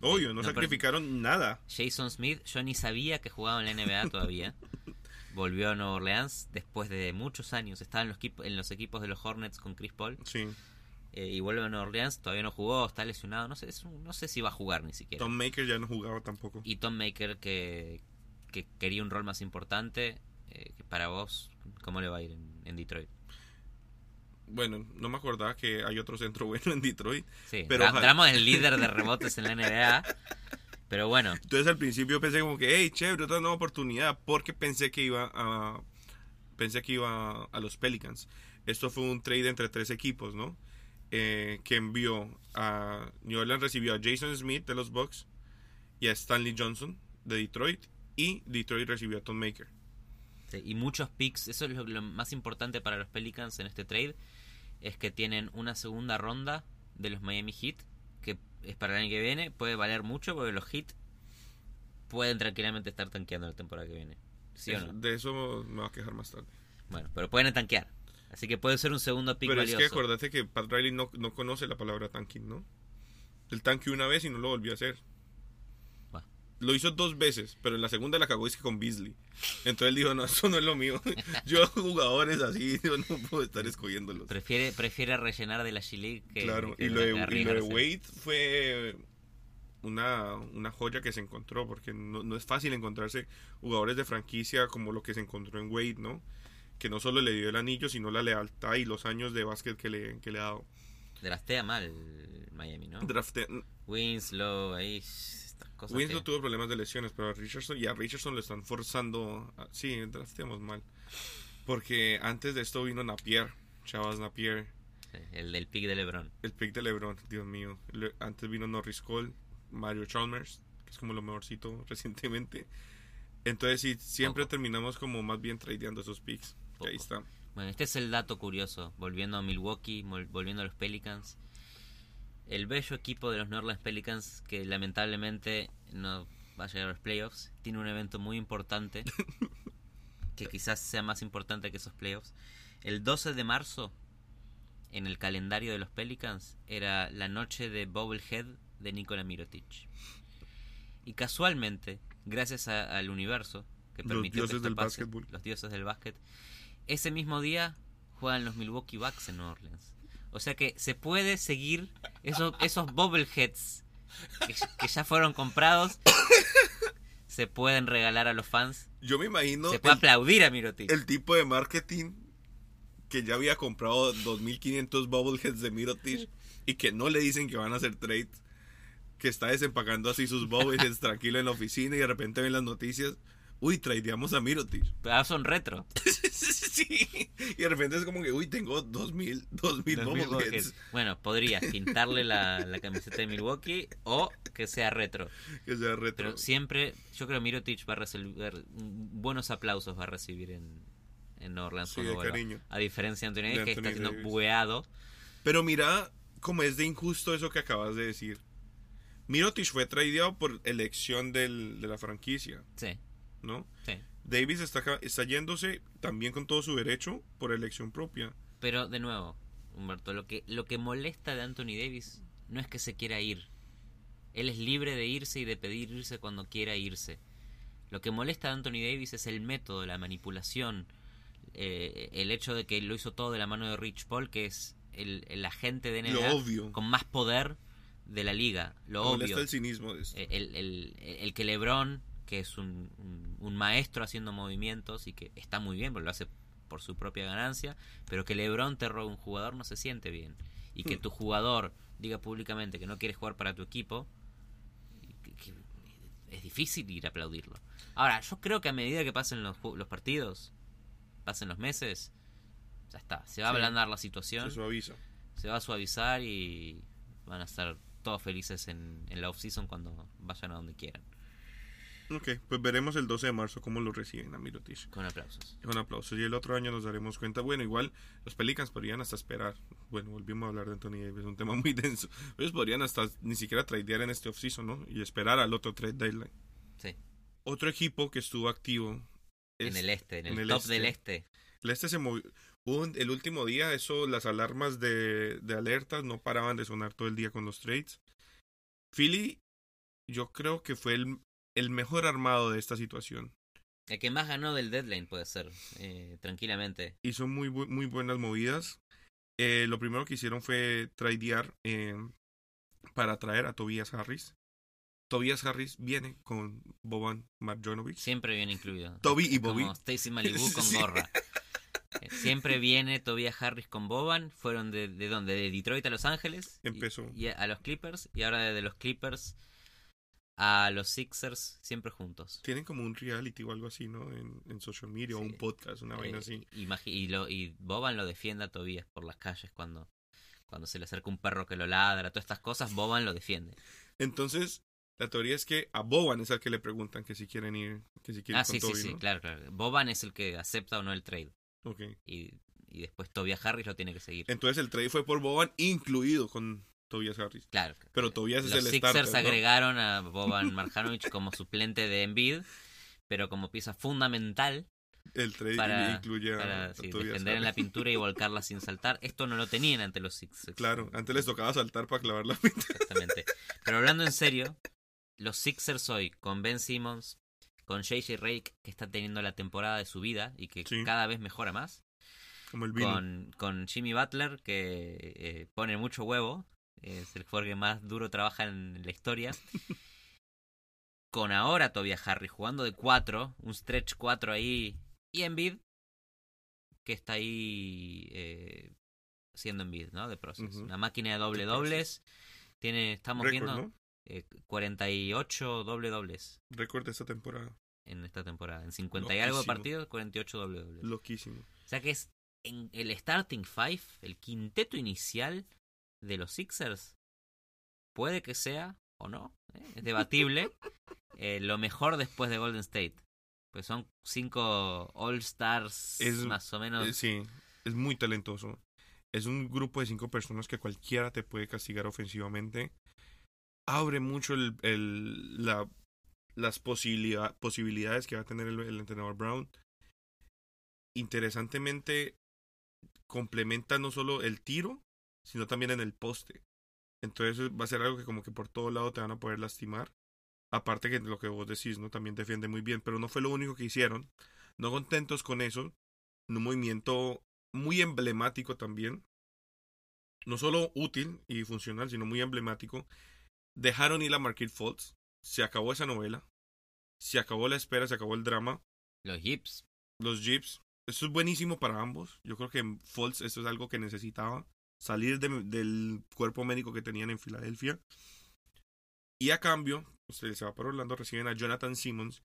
Speaker 1: Obvio, no, sacrificaron nada.
Speaker 2: Jason Smith, yo ni sabía que jugaba en la NBA *laughs* todavía. Volvió a Nueva Orleans después de muchos años. Estaba en los, en los equipos de los Hornets con Chris Paul.
Speaker 1: Sí.
Speaker 2: Eh, y vuelve a Nueva Orleans, todavía no jugó, está lesionado, no sé, no sé si va a jugar ni siquiera.
Speaker 1: Tom Maker ya no jugaba tampoco.
Speaker 2: Y Tom Maker que, que quería un rol más importante, eh, para vos, ¿cómo le va a ir en, Detroit?
Speaker 1: Bueno, no me acordaba que hay otro centro bueno en Detroit.
Speaker 2: Sí, pero Drama es el *laughs* líder de rebotes en la NBA. Pero bueno,
Speaker 1: Entonces al principio pensé como que, hey, chévere, otra nueva oportunidad, porque pensé que iba a pensé que iba a los Pelicans. Esto fue un trade entre tres equipos, ¿no? Eh, que envió a New Orleans recibió a Jason Smith de los Bucks y a Stanley Johnson de Detroit y Detroit recibió a Tom Maker.
Speaker 2: sí, y muchos picks, eso es lo, lo más importante para los Pelicans en este trade, es que tienen una segunda ronda de los Miami Heat, que es para el año que viene, puede valer mucho porque los Heat pueden tranquilamente estar tanqueando la temporada que viene. ¿Sí o no?
Speaker 1: De eso me voy a quejar más tarde.
Speaker 2: Bueno, pero pueden tanquear. Así que puede ser un segundo pick
Speaker 1: Pero
Speaker 2: valioso.
Speaker 1: es que acordate que Pat Riley no, no conoce la palabra tanking, ¿no? El tanque una vez y no lo volvió a hacer. Lo hizo dos veces, pero en la segunda la cagó es que con Beasley. Entonces él dijo, no, eso no es lo mío. *laughs* Yo jugadores así, yo no puedo estar escogiéndolos.
Speaker 2: Prefiere, prefiere rellenar de la G-League que,
Speaker 1: claro,
Speaker 2: que
Speaker 1: y lo, de, y lo de. Wade fue una, una joya que se encontró, porque no, no es fácil encontrarse jugadores de franquicia como lo que se encontró en Wade, ¿no? Que no solo le dio el anillo, sino la lealtad y los años de básquet que le, que le ha dado.
Speaker 2: Draftea mal Miami, ¿no?
Speaker 1: Drafte,
Speaker 2: Winslow, ahí, estas cosas.
Speaker 1: Winslow
Speaker 2: que-
Speaker 1: tuvo problemas de lesiones, pero a Richardson y a Richardson lo están forzando. a- sí, drafteamos mal. Porque antes de esto vino Napier, Chavas Napier,
Speaker 2: El del pick de LeBron.
Speaker 1: el pick de LeBron, Dios mío. Le- antes vino Norris Cole, Mario Chalmers, que es como lo mejorcito *laughs* recientemente. Entonces sí, siempre terminamos como más bien tradeando esos picks. Que ahí está.
Speaker 2: Bueno, este es el dato curioso. Volviendo a Milwaukee, volviendo a los Pelicans. El bello equipo de los New Orleans Pelicans, que lamentablemente no va a llegar a los playoffs, tiene un evento muy importante, *laughs* que quizás sea más importante que esos playoffs. El 12 de marzo, en el calendario de los Pelicans, era la noche de Bobblehead de Nikola Mirotic. Y casualmente, gracias a- al universo, que
Speaker 1: Los
Speaker 2: permitió que
Speaker 1: dioses
Speaker 2: esto
Speaker 1: del
Speaker 2: pase,
Speaker 1: básquetbol.
Speaker 2: los dioses del básquet, ese mismo día juegan los Milwaukee Bucks en New Orleans. O sea que se puede seguir esos, esos bobbleheads que, que ya fueron comprados. *coughs* Se pueden regalar a los fans.
Speaker 1: Yo me imagino
Speaker 2: se puede
Speaker 1: el,
Speaker 2: aplaudir a Mirotic.
Speaker 1: el tipo de marketing que ya había comprado 2.500 bobbleheads de Mirotic y que no le dicen que van a hacer trade. Que está desempacando así sus bobbleheads *laughs* tranquilo en la oficina y de repente ven las noticias. Uy, tradeamos a Mirotic.
Speaker 2: Ah, son retro. *laughs*
Speaker 1: sí. Y de repente es como que, uy, tengo 2.000 2000
Speaker 2: Los mil
Speaker 1: bobbleheads.
Speaker 2: Bueno, podría pintarle la, la camiseta de Milwaukee o que sea retro.
Speaker 1: Que sea retro.
Speaker 2: Pero siempre, yo creo que Mirotic va a recibir buenos aplausos va a recibir en, en Orleans
Speaker 1: Sí, de cariño.
Speaker 2: A diferencia de Anthony Davis, que está siendo
Speaker 1: Davis.
Speaker 2: bueado.
Speaker 1: Pero mira cómo es de injusto eso que acabas de decir. Mirotic fue tradeado por elección del- de la franquicia,
Speaker 2: Sí,
Speaker 1: ¿no?
Speaker 2: sí.
Speaker 1: Davis está, está yéndose también con todo su derecho por elección propia.
Speaker 2: Pero de nuevo, Humberto, lo que, lo que molesta de Anthony Davis no es que se quiera ir. Él es libre de irse y de pedir irse cuando quiera irse. Lo que molesta de Anthony Davis es el método, la manipulación, eh, el hecho de que lo hizo todo de la mano de Rich Paul, que es el, el agente de NBA con más poder de la liga. Lo
Speaker 1: Me
Speaker 2: obvio.
Speaker 1: molesta el cinismo de esto.
Speaker 2: Eh, el, el- el que LeBron, que es un, un- un maestro haciendo movimientos y que está muy bien, porque lo hace por su propia ganancia, pero que LeBron te robe un jugador no se siente bien. Y que
Speaker 1: Hmm.
Speaker 2: tu jugador diga públicamente que no quiere jugar para tu equipo, que- que es difícil ir a aplaudirlo. Ahora, yo creo que a medida que pasen los, los partidos, pasen los meses, ya está, se va a
Speaker 1: Sí.
Speaker 2: ablandar la situación
Speaker 1: Se suaviza.
Speaker 2: se va a suavizar y van a estar todos felices en, en la off-season cuando vayan a donde quieran.
Speaker 1: Ok, pues veremos el 12 de marzo cómo lo reciben a Mirotic.
Speaker 2: Con aplausos.
Speaker 1: Con aplausos. Y el otro año nos daremos cuenta. Bueno, igual los Pelicans podrían hasta esperar. Bueno, volvimos a hablar de Anthony Davis, un tema *laughs* muy denso. Ellos podrían hasta ni siquiera tradear en este offseason, ¿no? Y esperar al otro trade deadline.
Speaker 2: Sí,
Speaker 1: Otro equipo que estuvo activo.
Speaker 2: en
Speaker 1: es-
Speaker 2: el este, en el,
Speaker 1: en el
Speaker 2: top
Speaker 1: este.
Speaker 2: del este.
Speaker 1: El este se movió. un- el último día, eso, las alarmas de, de alertas no paraban de sonar todo el día con los trades. Philly, yo creo que fue el, el mejor armado de esta situación.
Speaker 2: El que más ganó del deadline puede ser, eh, tranquilamente.
Speaker 1: Hizo muy, bu- muy buenas movidas. Eh, lo primero que hicieron fue tradear eh, para traer a Tobias Harris. Tobias Harris viene con Boban Marjanovic.
Speaker 2: Siempre viene incluido.
Speaker 1: Toby y Bobby.
Speaker 2: Como Stacy *laughs* Malibu con
Speaker 1: Sí.
Speaker 2: gorra. Siempre viene Tobias Harris con Boban. Fueron de, de dónde? De Detroit a Los Ángeles. y-
Speaker 1: Empezó.
Speaker 2: Y, a, a los Clippers. Y ahora de los Clippers a los Sixers siempre juntos.
Speaker 1: Tienen como un reality o algo así, ¿no? En, en social media o un podcast, una vaina
Speaker 2: Eh,
Speaker 1: así.
Speaker 2: y, lo, y Boban lo defiende a Tobias por las calles cuando, cuando se le acerca un perro que lo ladra, todas estas cosas, Boban lo defiende.
Speaker 1: Entonces, la teoría es que a Boban es al que le preguntan que si quieren ir, que si quieren
Speaker 2: Ah,
Speaker 1: con
Speaker 2: sí, sí,
Speaker 1: Toby,
Speaker 2: sí,
Speaker 1: ¿no?
Speaker 2: claro, claro. Boban es el que acepta o no el trade.
Speaker 1: Ok.
Speaker 2: Y, y después Tobias Harris lo tiene que seguir.
Speaker 1: Entonces el trade fue por Boban, incluido con Tobias Harris.
Speaker 2: Claro.
Speaker 1: Pero Tobias es el
Speaker 2: Sixers
Speaker 1: starter, ¿no?
Speaker 2: agregaron a *laughs* Boban Marjanovic como suplente de Embiid, pero como pieza fundamental
Speaker 1: El trade
Speaker 2: para,
Speaker 1: incluye a,
Speaker 2: para
Speaker 1: a
Speaker 2: sí,
Speaker 1: Tobias
Speaker 2: defender en la *laughs* pintura y volcarla sin saltar. Esto no lo tenían ante los Sixers.
Speaker 1: Claro, antes les tocaba saltar para clavar la pinta.
Speaker 2: Exactamente. Pero hablando en serio, los Sixers hoy, con Ben Simmons, con JJ Rake, que está teniendo la temporada de su vida y que
Speaker 1: Sí.
Speaker 2: cada vez mejora más,
Speaker 1: Como el vino.
Speaker 2: con, con Jimmy Butler, que eh, pone mucho huevo, es el jugador que más duro trabaja en la historia. con ahora Tobias Harris jugando de 4, un stretch 4 ahí, y Embiid, que está ahí eh, siendo Embiid, ¿no? De proceso.
Speaker 1: Ujú.
Speaker 2: Una máquina de doble dobles. Tiene, estamos
Speaker 1: Récord,
Speaker 2: viendo
Speaker 1: ¿no?
Speaker 2: eh, 48 doble dobles
Speaker 1: Récord de esta temporada.
Speaker 2: en esta temporada. En 50 y algo de
Speaker 1: Loquísimo.
Speaker 2: partidos, 48 doble dobles.
Speaker 1: Loquísimo.
Speaker 2: O sea que es en el starting five, el quinteto inicial de los Sixers. Puede que sea, o no, ¿eh? es debatible, *laughs* eh, lo mejor después de Golden State. Pues son cinco All-Stars
Speaker 1: Es-
Speaker 2: más o menos.
Speaker 1: Eh, sí, es muy talentoso. Es un grupo de cinco personas que cualquiera te puede castigar ofensivamente. Abre mucho el, el- la, las posibilidad- posibilidades que va a tener el, el entrenador Brown. Interesantemente, complementa no solo el tiro, sino también en el poste. Entonces va a ser algo que como que por todo lado te van a poder lastimar. Aparte que lo que vos decís, ¿no? También defiende muy bien, pero no fue lo único que hicieron. No contentos con eso, en un movimiento muy emblemático también. No solo útil y funcional, sino muy emblemático. Dejaron ir a Marquette Fultz. Se acabó esa novela. Se acabó la espera, se acabó el drama.
Speaker 2: Los Gips.
Speaker 1: Los Jeeps. Esto es buenísimo para ambos. Yo creo que Fultz esto es algo que necesitaba. Salir de- del cuerpo médico que tenían en Filadelfia. Y a cambio, usted se va por Orlando, reciben a Jonathan Simmons,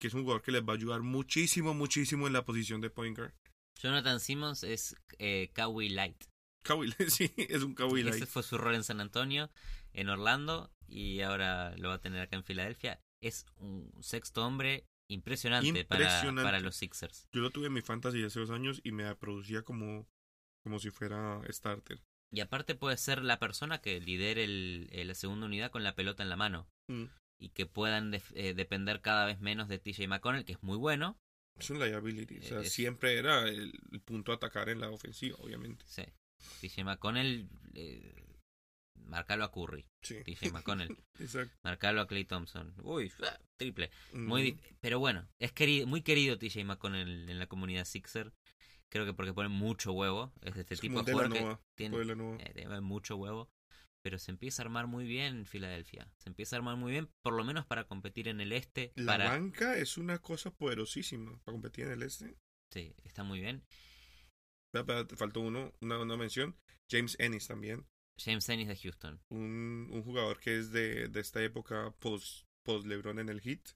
Speaker 1: que es un jugador que les va a ayudar muchísimo, muchísimo en la posición de point guard.
Speaker 2: Jonathan Simmons es eh, Kawhi Light.
Speaker 1: Kawhi, *laughs* sí, es un Kawhi
Speaker 2: Ese
Speaker 1: Light.
Speaker 2: fue su rol en San Antonio, en Orlando y ahora lo va a tener acá en Filadelfia. Es un sexto hombre impresionante, Para,
Speaker 1: Impresionante.
Speaker 2: para los Sixers.
Speaker 1: Yo lo tuve en mi fantasy hace dos años y me producía como, como si fuera starter.
Speaker 2: Y aparte puede ser la persona que lidere el, el- la segunda unidad con la pelota en la mano
Speaker 1: Mm.
Speaker 2: y que puedan def- eh, depender cada vez menos de TJ McConnell, que es muy bueno.
Speaker 1: Es un liability. O sea,
Speaker 2: Es-
Speaker 1: siempre era el, el punto a atacar en la ofensiva, obviamente.
Speaker 2: Sí. TJ McConnell, eh, marcalo a Curry.
Speaker 1: Sí.
Speaker 2: TJ *laughs* McConnell,
Speaker 1: Exacto.
Speaker 2: marcalo a Clay Thompson. Uy, ah, triple. Muy di- pero bueno, es querido, muy querido TJ McConnell en la comunidad Sixer. Creo que porque pone mucho huevo. Es de este
Speaker 1: Es
Speaker 2: tipo de jugador que tiene, eh, tiene mucho huevo. Pero se empieza a armar muy bien en Filadelfia. Se empieza a armar muy bien, por lo menos para competir en el este.
Speaker 1: La
Speaker 2: para...
Speaker 1: banca es una cosa poderosísima para competir en el este.
Speaker 2: Sí, está muy bien.
Speaker 1: Te faltó uno, una, una mención. James Ennis también.
Speaker 2: James Ennis de Houston.
Speaker 1: Un, un jugador que es de, de esta época post, post LeBron en el hit.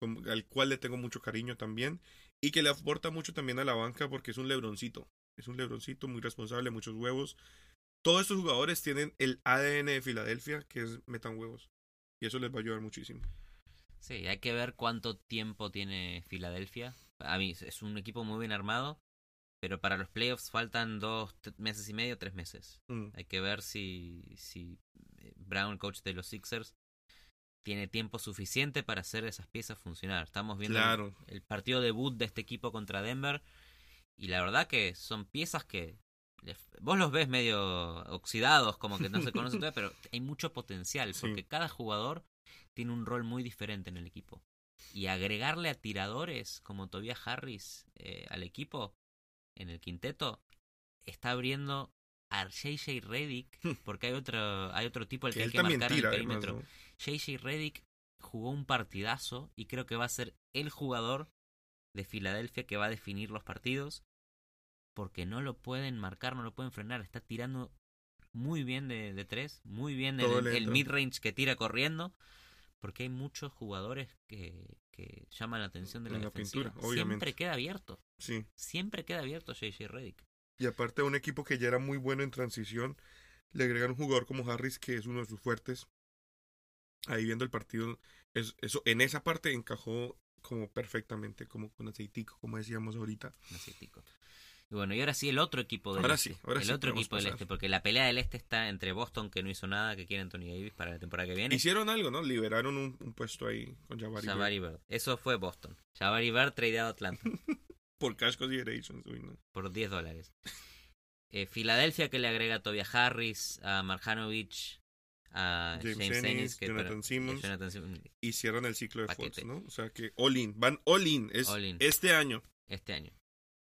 Speaker 1: Al cual le tengo mucho cariño también. Y que le aporta mucho también a la banca porque es un Lebroncito. Es un Lebroncito muy responsable, muchos huevos. Todos estos jugadores tienen el ADN de Filadelfia, que es metan huevos. Y eso les va a ayudar muchísimo.
Speaker 2: Sí, hay que ver cuánto tiempo tiene Filadelfia. A mí es un equipo muy bien armado, pero para los playoffs faltan dos meses y medio, tres meses.
Speaker 1: Mm.
Speaker 2: Hay que ver si, si eh, Brown, coach de los Sixers, tiene tiempo suficiente para hacer esas piezas funcionar. Estamos viendo el-
Speaker 1: Claro.
Speaker 2: el, partido debut de este equipo contra Denver y la verdad que son piezas que vos los ves medio oxidados, como que no se conocen *laughs* todavía, pero hay mucho potencial
Speaker 1: Sí.
Speaker 2: porque cada jugador tiene un rol muy diferente en el equipo. Y agregarle a tiradores como Tobias Harris eh, al equipo en el quinteto está abriendo a JJ Redick porque hay otro hay otro tipo al
Speaker 1: Que
Speaker 2: que hay que marcar
Speaker 1: tira,
Speaker 2: el
Speaker 1: además,
Speaker 2: perímetro.
Speaker 1: ¿no?
Speaker 2: JJ Redick jugó un partidazo y creo que va a ser el jugador de Filadelfia que va a definir los partidos porque no lo pueden marcar, no lo pueden frenar, está tirando muy bien de, de tres, muy bien el, el mid-range que tira corriendo, Porque hay muchos jugadores que, que llaman la atención de la,
Speaker 1: la
Speaker 2: defensiva.
Speaker 1: pintura.
Speaker 2: Siempre queda abierto.
Speaker 1: Sí.
Speaker 2: Siempre queda abierto JJ Redick.
Speaker 1: Y aparte a un equipo que ya era muy bueno en transición, le agregan un jugador como Harris, que es uno de sus fuertes. Ahí viendo el partido, es, eso en esa parte encajó como perfectamente, como con aceitico, como decíamos ahorita.
Speaker 2: Asiático. Y bueno, y ahora sí el otro equipo del
Speaker 1: Ahora
Speaker 2: este.
Speaker 1: sí, ahora
Speaker 2: el
Speaker 1: sí
Speaker 2: otro equipo del este, porque la pelea del este está entre Boston, que no hizo nada, que quiere Anthony Davis para la temporada que viene.
Speaker 1: Hicieron algo, ¿no? Liberaron un, un puesto ahí con Jabari. Bird.
Speaker 2: Jabari Bird. Eso fue Boston. Jabari Bird tradeado a Atlanta *laughs*
Speaker 1: Por cash considerations. uy, no.
Speaker 2: por 10 dólares. Eh, Filadelfia que le agrega a Tobias Harris, a Marjanovic, a
Speaker 1: James
Speaker 2: James,
Speaker 1: Ennis,
Speaker 2: que
Speaker 1: Jonathan
Speaker 2: pero-
Speaker 1: Simmons.
Speaker 2: Jonathan Simmons
Speaker 1: Y cierran el ciclo de
Speaker 2: Paquete.
Speaker 1: Fox, ¿no? O sea que all in. Van all in. Es
Speaker 2: All in.
Speaker 1: este año.
Speaker 2: este año.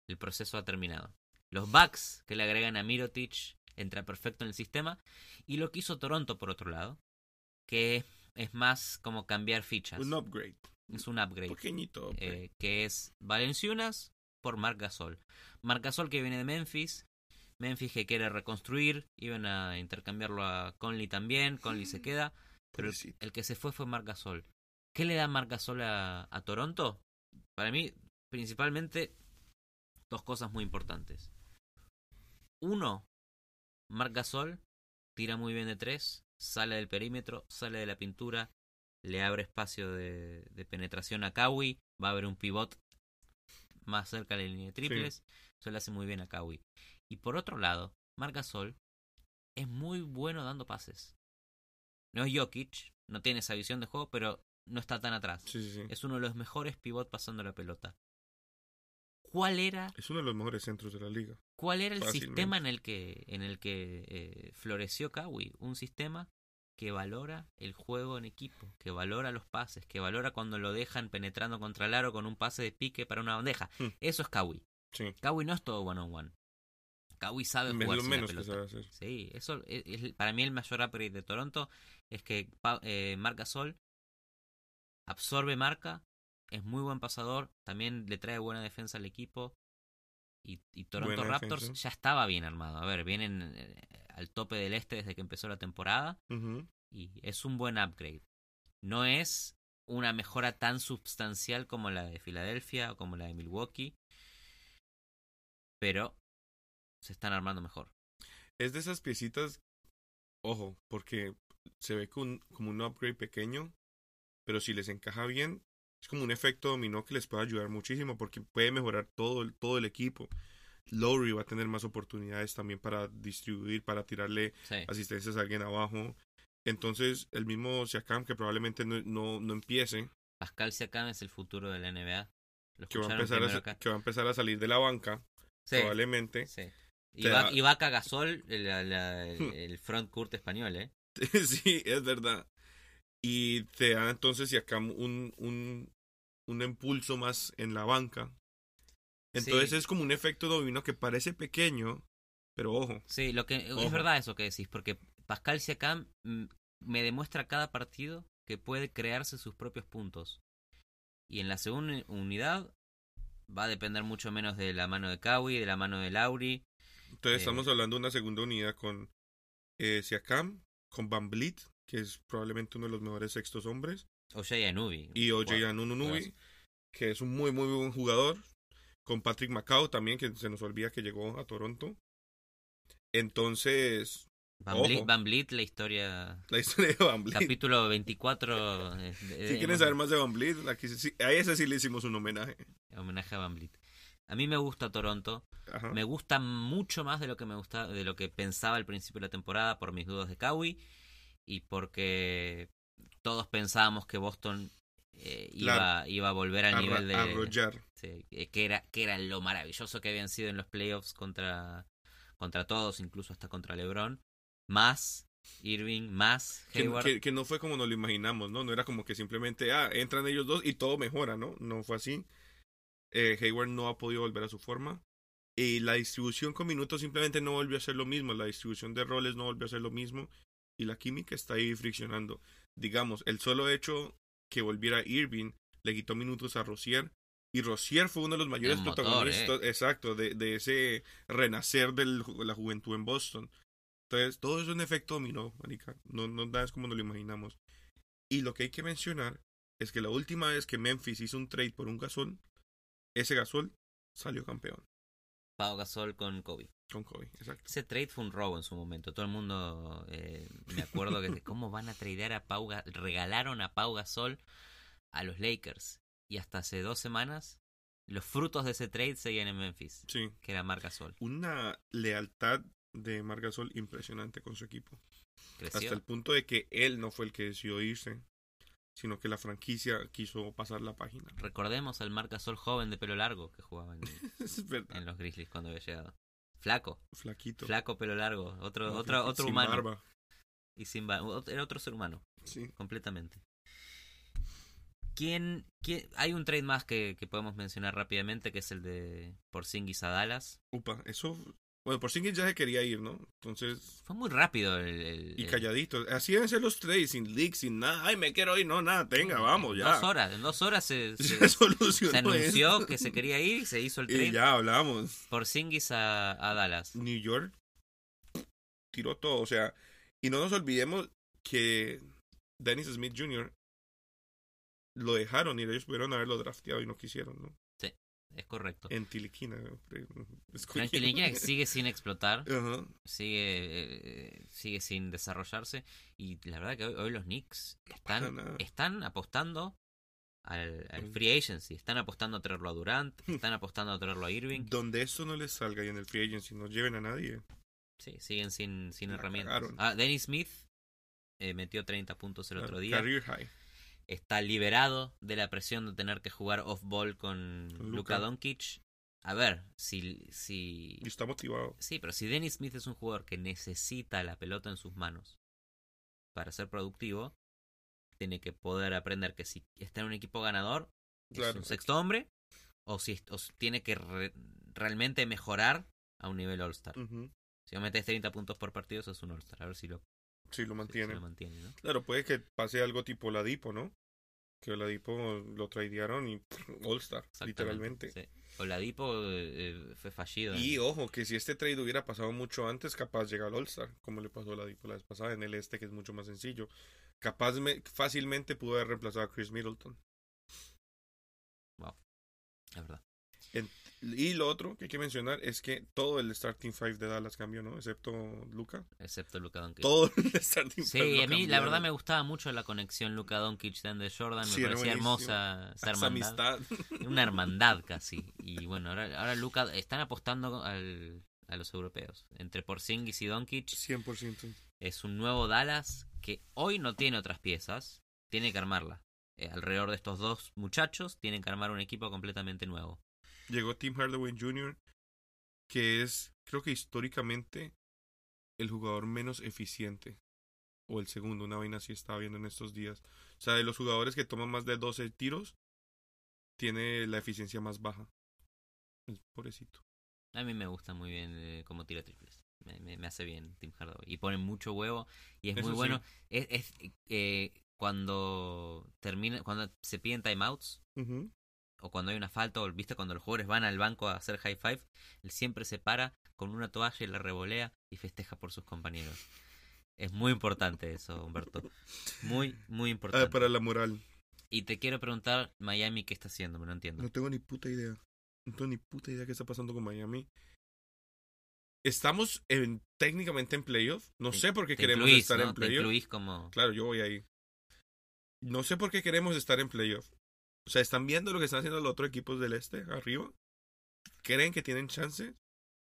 Speaker 2: El proceso ha terminado. Los Bucks que le agregan a Mirotic entra perfecto en el sistema. Y lo que hizo Toronto por otro lado, que es más como cambiar fichas.
Speaker 1: Un upgrade.
Speaker 2: Es un upgrade.
Speaker 1: Pequeñito. upgrade.
Speaker 2: eh, que es Valenciunas por Marc Gasol. Marc Gasol que viene de Memphis. Memphis que quiere reconstruir. Iban a intercambiarlo a Conley también. Conley se queda. Pero el, que se fue fue Marc Gasol. ¿Qué le da Marc Gasol a, a Toronto? Para mí, principalmente, dos cosas muy importantes. Uno, Marc Gasol tira muy bien de tres, sale del perímetro, sale de la pintura, le abre espacio de, de penetración a Kawi, va a haber un pivot más cerca de la línea de triples, eso le hace muy bien a Kawi. Y por otro lado, Marc Gasol es muy bueno dando pases. No es Jokic, no tiene esa visión de juego, pero no está tan atrás.
Speaker 1: Sí, sí, sí.
Speaker 2: Es uno de los mejores pivot pasando la pelota. ¿Cuál era,
Speaker 1: Es uno de los mejores centros de la liga.
Speaker 2: cuál era el
Speaker 1: Fácilmente.
Speaker 2: sistema en el que, en el que eh, floreció Kawi? Un sistema que valora el juego en equipo, que valora los pases, que valora cuando lo dejan penetrando contra el aro con un pase de pique para una bandeja.
Speaker 1: Hmm.
Speaker 2: Eso es Kawi.
Speaker 1: Sí.
Speaker 2: Kawi no es todo one on one. Kawi sabe jugar
Speaker 1: lo
Speaker 2: sin la
Speaker 1: menos que
Speaker 2: pelota.
Speaker 1: sabe hacer.
Speaker 2: Sí, eso es, es- para mí el mayor upgrade de Toronto es que eh, Marc Gasol absorbe marca, es muy buen pasador, también le trae buena defensa al equipo y, y Toronto
Speaker 1: Buena
Speaker 2: Raptors
Speaker 1: defensa.
Speaker 2: ya estaba bien armado. A ver, vienen eh, al tope del este desde que empezó la temporada y es un buen upgrade. No es una mejora tan sustancial como la de Filadelfia o como la de Milwaukee, pero se están armando mejor.
Speaker 1: Es de esas piecitas, ojo, porque se ve como un, como un upgrade pequeño, pero si les encaja bien, es como un efecto dominó que les puede ayudar muchísimo porque puede mejorar todo el, todo el equipo. Lowry va a tener más oportunidades también para distribuir, para tirarle
Speaker 2: Sí.
Speaker 1: asistencias a alguien abajo. Entonces, el mismo Siakam, que probablemente no, no, no empiece,
Speaker 2: Pascal Siakam es el futuro de la NBA. Lo
Speaker 1: que va, a empezar a, que va a empezar a salir de la banca,
Speaker 2: Sí,
Speaker 1: probablemente.
Speaker 2: sí. Va,
Speaker 1: da-
Speaker 2: y Vaca Gasol, el, la- el-
Speaker 1: Hmm.
Speaker 2: el front court español, ¿eh? *laughs*
Speaker 1: sí, es verdad. Y te da entonces Siakam un, un, un impulso más en la banca. Entonces
Speaker 2: Sí.
Speaker 1: es como un efecto dominó que parece pequeño, pero ojo.
Speaker 2: Sí, lo que
Speaker 1: Ojo.
Speaker 2: es verdad eso que decís, porque Pascal Siakam mm, me demuestra cada partido que puede crearse sus propios puntos. Y en la segunda unidad va a depender mucho menos de la mano de Kawi, de la mano de Lauri.
Speaker 1: Entonces
Speaker 2: Eh.
Speaker 1: estamos hablando de una segunda unidad con eh, Siakam, con Van que es probablemente uno de los mejores sextos hombres,
Speaker 2: O Jay Anubi.
Speaker 1: y Anunoby,
Speaker 2: jugadorazo.
Speaker 1: que es un muy, muy buen jugador, con Patrick Macao también, que se nos olvida que llegó a Toronto. Entonces,
Speaker 2: Van Vliet, la historia.
Speaker 1: la historia de Van.
Speaker 2: Capítulo 24. *laughs* eh, de-
Speaker 1: Si
Speaker 2: de-
Speaker 1: quieren saber más de Van aquí sí- a ese sí le hicimos un homenaje.
Speaker 2: Homenaje a Van Vliet. A mí me gusta Toronto.
Speaker 1: Ajá.
Speaker 2: Me gusta mucho más de lo que me gusta, de lo que pensaba al principio de la temporada por mis dudas de Kawi y porque todos pensábamos que Boston eh, iba, iba a volver al nivel de
Speaker 1: arrollar.
Speaker 2: Sí, eh, que era que era lo maravilloso que habían sido en los playoffs contra contra todos, incluso hasta contra LeBron, más Irving, más
Speaker 1: Que,
Speaker 2: Hayward.
Speaker 1: que- que no fue como nos lo imaginamos, ¿no? No era como que simplemente, ah, entran ellos dos y todo mejora, ¿no? No fue así. Eh, Hayward no ha podido volver a su forma. Y la distribución con minutos simplemente no volvió a ser lo mismo. La distribución de roles no volvió a ser lo mismo. Y la química está ahí friccionando. Digamos, el solo hecho que volviera Irving le quitó minutos a Rosier. Y Rosier fue uno de los mayores
Speaker 2: motor,
Speaker 1: protagonistas, exacto, de, de ese renacer de la juventud en Boston. Entonces, todo eso es un efecto dominó, marica. No, no es como nos lo imaginamos. Y lo que hay que mencionar es que la última vez que Memphis hizo un trade por un gasol, ese gasol salió campeón.
Speaker 2: Pau Gasol con Kobe.
Speaker 1: Con Kobe, exacto.
Speaker 2: Ese trade fue un robo en su momento. Todo el mundo, eh, me acuerdo que *laughs* cómo van a tradear a Pau Ga- regalaron a Pau Gasol a los Lakers. Y hasta hace dos semanas, los frutos de ese trade seguían en Memphis,
Speaker 1: Sí.
Speaker 2: que era Marc Gasol.
Speaker 1: Una lealtad de Marc Gasol impresionante con su equipo.
Speaker 2: Creció.
Speaker 1: Hasta el punto de que él no fue el que decidió irse, sino que la franquicia quiso pasar la página.
Speaker 2: Recordemos al Marc Gasol joven de pelo largo que jugaba en, *laughs* los Grizzlies cuando había llegado. Flaco,
Speaker 1: Flaquito.
Speaker 2: flaco pelo largo, otro,
Speaker 1: No,
Speaker 2: otro, otro
Speaker 1: sin
Speaker 2: humano.
Speaker 1: barba.
Speaker 2: Y sin ba- ot- Era otro ser humano,
Speaker 1: Sí.
Speaker 2: completamente. ¿Quién, quién- Hay un trade más que, que podemos mencionar rápidamente, que es el de Porzingis a Dallas.
Speaker 1: Upa, eso. Bueno, por ya se quería ir, ¿no? Entonces.
Speaker 2: Fue muy rápido el... el-
Speaker 1: Y
Speaker 2: el-
Speaker 1: calladito. Así deben ser los trades, sin leaks, sin nada. Ay, me quiero ir. No, nada, tenga, vamos, ya.
Speaker 2: Dos horas, en dos horas se, *laughs* se,
Speaker 1: Se solucionó.
Speaker 2: se anunció que se quería ir y se hizo el
Speaker 1: Y
Speaker 2: trade
Speaker 1: ya hablamos.
Speaker 2: Porzingis a, a Dallas.
Speaker 1: New York tiró todo. O sea, y no nos olvidemos que Dennis Smith Jr. lo dejaron y ellos pudieron haberlo drafteado y no quisieron, ¿no?
Speaker 2: Es correcto.
Speaker 1: En Tiliquina.
Speaker 2: Linkina que sigue sin explotar. *laughs* Sigue eh, sigue sin desarrollarse y la verdad que hoy, hoy los Knicks están están apostando al, al free agency están apostando a traerlo a Durant *laughs* están apostando a traerlo a Irving
Speaker 1: Donde esto no les salga y en el free agency no lleven a nadie.
Speaker 2: sí siguen sin sin herramientas
Speaker 1: cagaron.
Speaker 2: ah Dennis Smith eh, metió 30 puntos el otro día
Speaker 1: Career high.
Speaker 2: Está liberado de la presión de tener que jugar off ball con
Speaker 1: Con
Speaker 2: Luka. Doncic a ver si si
Speaker 1: Y está motivado.
Speaker 2: Sí, pero si Dennis Smith es un jugador que necesita la pelota en sus manos para ser productivo, tiene que poder aprender que si está en un equipo ganador, es un sexto hombre, o si, o tiene que re- realmente mejorar a un nivel All-Star. Si metes 30 puntos por partido, eso es un All-Star. A ver si lo,
Speaker 1: Sí, lo mantiene.
Speaker 2: lo mantiene. ¿no?
Speaker 1: Claro, puede que pase algo tipo Ladipo, ¿no? Que Ladipo lo tradearon y *laughs* All-Star, literalmente.
Speaker 2: sí. Oladipo eh, eh, fue fallido. en-
Speaker 1: Y ojo, que si este trade hubiera pasado mucho antes, capaz llega al All-Star, como le pasó a Ladipo la vez pasada en el este, que es mucho más sencillo. Capaz me- fácilmente pudo haber reemplazado a Chris Middleton.
Speaker 2: Es verdad.
Speaker 1: Y lo otro que hay que mencionar es que todo el starting five de Dallas cambió, ¿no? Excepto Luca.
Speaker 2: Excepto Luka Doncic.
Speaker 1: Todo el *laughs* starting
Speaker 2: Sí,
Speaker 1: five. lo
Speaker 2: a mí la verdad me gustaba mucho la conexión Luka Doncic de Jordan, me
Speaker 1: Sí,
Speaker 2: parecía hermosa esa hermandad.
Speaker 1: amistad. *laughs*
Speaker 2: una hermandad casi. Y bueno, ahora, ahora Luka están apostando al, a los europeos. Entre Porzingis y Doncic
Speaker 1: 100%.
Speaker 2: es un nuevo Dallas que hoy no tiene otras piezas, tiene que armarla. Eh, alrededor de estos dos muchachos tienen que armar un equipo completamente nuevo.
Speaker 1: Llegó Tim Hardaway Jr., que es, creo que históricamente, el jugador menos eficiente. O el segundo, una vaina así estaba viendo en estos días. O sea, de los jugadores que toman más de 12 tiros, tiene la eficiencia más baja. El pobrecito.
Speaker 2: A mí me gusta muy bien eh, cómo tira triples. Me, me- me hace bien Tim Hardaway. Y pone mucho huevo y es
Speaker 1: Eso
Speaker 2: muy
Speaker 1: sí.
Speaker 2: bueno. Es, es, eh, cuando termina, cuando se piden timeouts,
Speaker 1: Ujú.
Speaker 2: O cuando hay una falta, o viste cuando los jugadores van al banco a hacer high five, él siempre se para con una toalla y la revolea y festeja por sus compañeros. Es muy importante eso, Humberto. Muy, muy
Speaker 1: Ah,
Speaker 2: importante.
Speaker 1: para la moral.
Speaker 2: Y te quiero preguntar, Miami, ¿qué está haciendo? Me no entiendo.
Speaker 1: No tengo ni puta idea. No tengo ni puta idea qué está pasando con Miami. Estamos en, técnicamente en playoff. No
Speaker 2: Te-
Speaker 1: sé por qué
Speaker 2: Te
Speaker 1: queremos
Speaker 2: incluís,
Speaker 1: estar
Speaker 2: ¿no?
Speaker 1: en
Speaker 2: Te
Speaker 1: playoff.
Speaker 2: incluís como...
Speaker 1: Claro, yo voy ahí. No sé por qué queremos estar en playoff. O sea, ¿están viendo lo que están haciendo los otros equipos del este arriba? ¿Creen que tienen chance?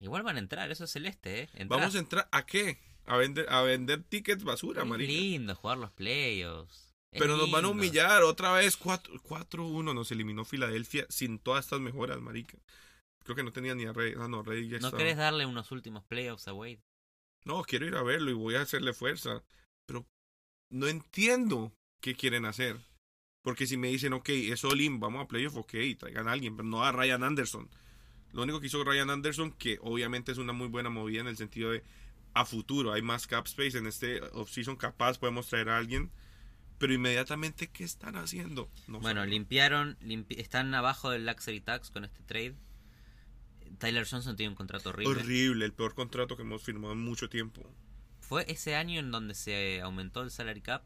Speaker 2: Igual van a entrar, eso es celeste, ¿eh? Entrás.
Speaker 1: Vamos a entrar a qué? A vender, a vender tickets basura,
Speaker 2: Es
Speaker 1: marica.
Speaker 2: lindo jugar los playoffs.
Speaker 1: Pero nos van a humillar otra vez. 4 4-1 nos eliminó Filadelfia sin todas estas mejoras, marica. Creo que no tenía ni a Rey. Ah, no, Rey ya
Speaker 2: ¿No
Speaker 1: estaba.
Speaker 2: querés darle unos últimos playoffs a Wade?
Speaker 1: No, quiero ir a verlo y voy a hacerle fuerza. Pero no entiendo qué quieren hacer. Porque si me dicen, ok, es all-in, vamos a playoff, ok, traigan a alguien, pero no a Ryan Anderson. Lo único que hizo Ryan Anderson, que obviamente es una muy buena movida en el sentido de a futuro, hay más cap space en este offseason, capaz podemos traer a alguien. Pero inmediatamente, ¿qué están haciendo? No
Speaker 2: Bueno, limpiaron, limpi- están abajo del Luxury Tax con este trade. Tyler Johnson tiene un contrato horrible.
Speaker 1: horrible, el peor contrato que hemos firmado en mucho tiempo.
Speaker 2: Fue ese año en donde se aumentó el salary cap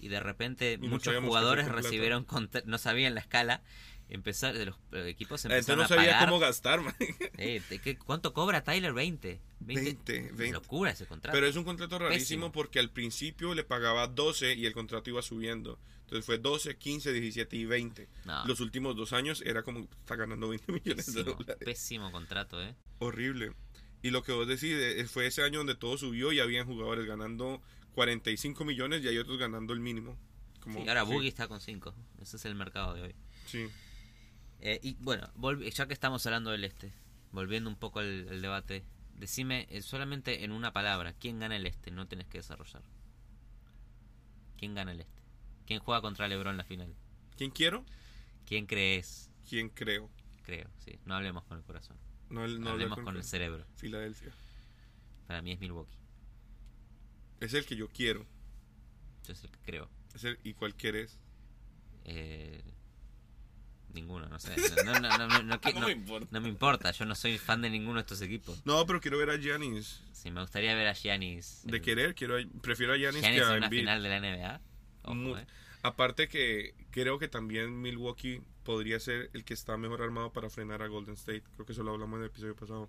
Speaker 2: y de repente
Speaker 1: Y no
Speaker 2: muchos jugadores recibieron no sabían la escala empezar los eh, equipos
Speaker 1: gente
Speaker 2: empezaron
Speaker 1: no
Speaker 2: a
Speaker 1: sabía
Speaker 2: pagar
Speaker 1: cómo gastar, man.
Speaker 2: Eh, ¿de qué- ¿cuánto cobra Tyler 20
Speaker 1: 20, 20.
Speaker 2: locura ese contrato
Speaker 1: Pero es un contrato rarísimo
Speaker 2: Pésimo.
Speaker 1: porque al principio le pagaba 12 y el contrato iba subiendo. Entonces fue 12, 15, 17 y 20.
Speaker 2: No,
Speaker 1: Los últimos dos años era como está ganando 20 millones de
Speaker 2: pésimo,
Speaker 1: dólares.
Speaker 2: pésimo contrato eh
Speaker 1: Horrible. Y lo que vos decís, eh, fue ese año donde todo subió y habían jugadores ganando 45 millones y hay otros ganando el mínimo. Como,
Speaker 2: Sí, ahora
Speaker 1: sí,
Speaker 2: Boogie está con 5 ese es el mercado de hoy
Speaker 1: Sí.
Speaker 2: Eh, y bueno, ya que estamos hablando del este, volviendo un poco al, al debate, decime eh, solamente en una palabra, ¿quién gana el este? No tenés que desarrollar. ¿Quién gana el este? ¿Quién juega contra LeBron en la final?
Speaker 1: ¿Quién quiero?
Speaker 2: ¿Quién crees?
Speaker 1: ¿Quién creo?
Speaker 2: Creo, sí. No hablemos con el corazón.
Speaker 1: No, el- no
Speaker 2: hablemos con el cerebro.
Speaker 1: Filadelfia.
Speaker 2: Para mí es Milwaukee.
Speaker 1: Es el que yo quiero.
Speaker 2: Yo es el que creo.
Speaker 1: Es el, ¿Y cuál quieres?
Speaker 2: Eh, ninguno, no sé. No, no, no, *laughs* no,
Speaker 1: me importa.
Speaker 2: yo no soy fan de ninguno de estos equipos.
Speaker 1: No, pero quiero ver a Giannis.
Speaker 2: Sí, me gustaría ver a Giannis.
Speaker 1: De
Speaker 2: en-
Speaker 1: querer, quiero prefiero a Giannis,
Speaker 2: Giannis
Speaker 1: que
Speaker 2: en
Speaker 1: a
Speaker 2: una
Speaker 1: Embiid.
Speaker 2: final de la NBA. Eh.
Speaker 1: Aparte que creo que también Milwaukee podría ser el que está mejor armado para frenar a Golden State. Creo que eso lo hablamos en el episodio pasado.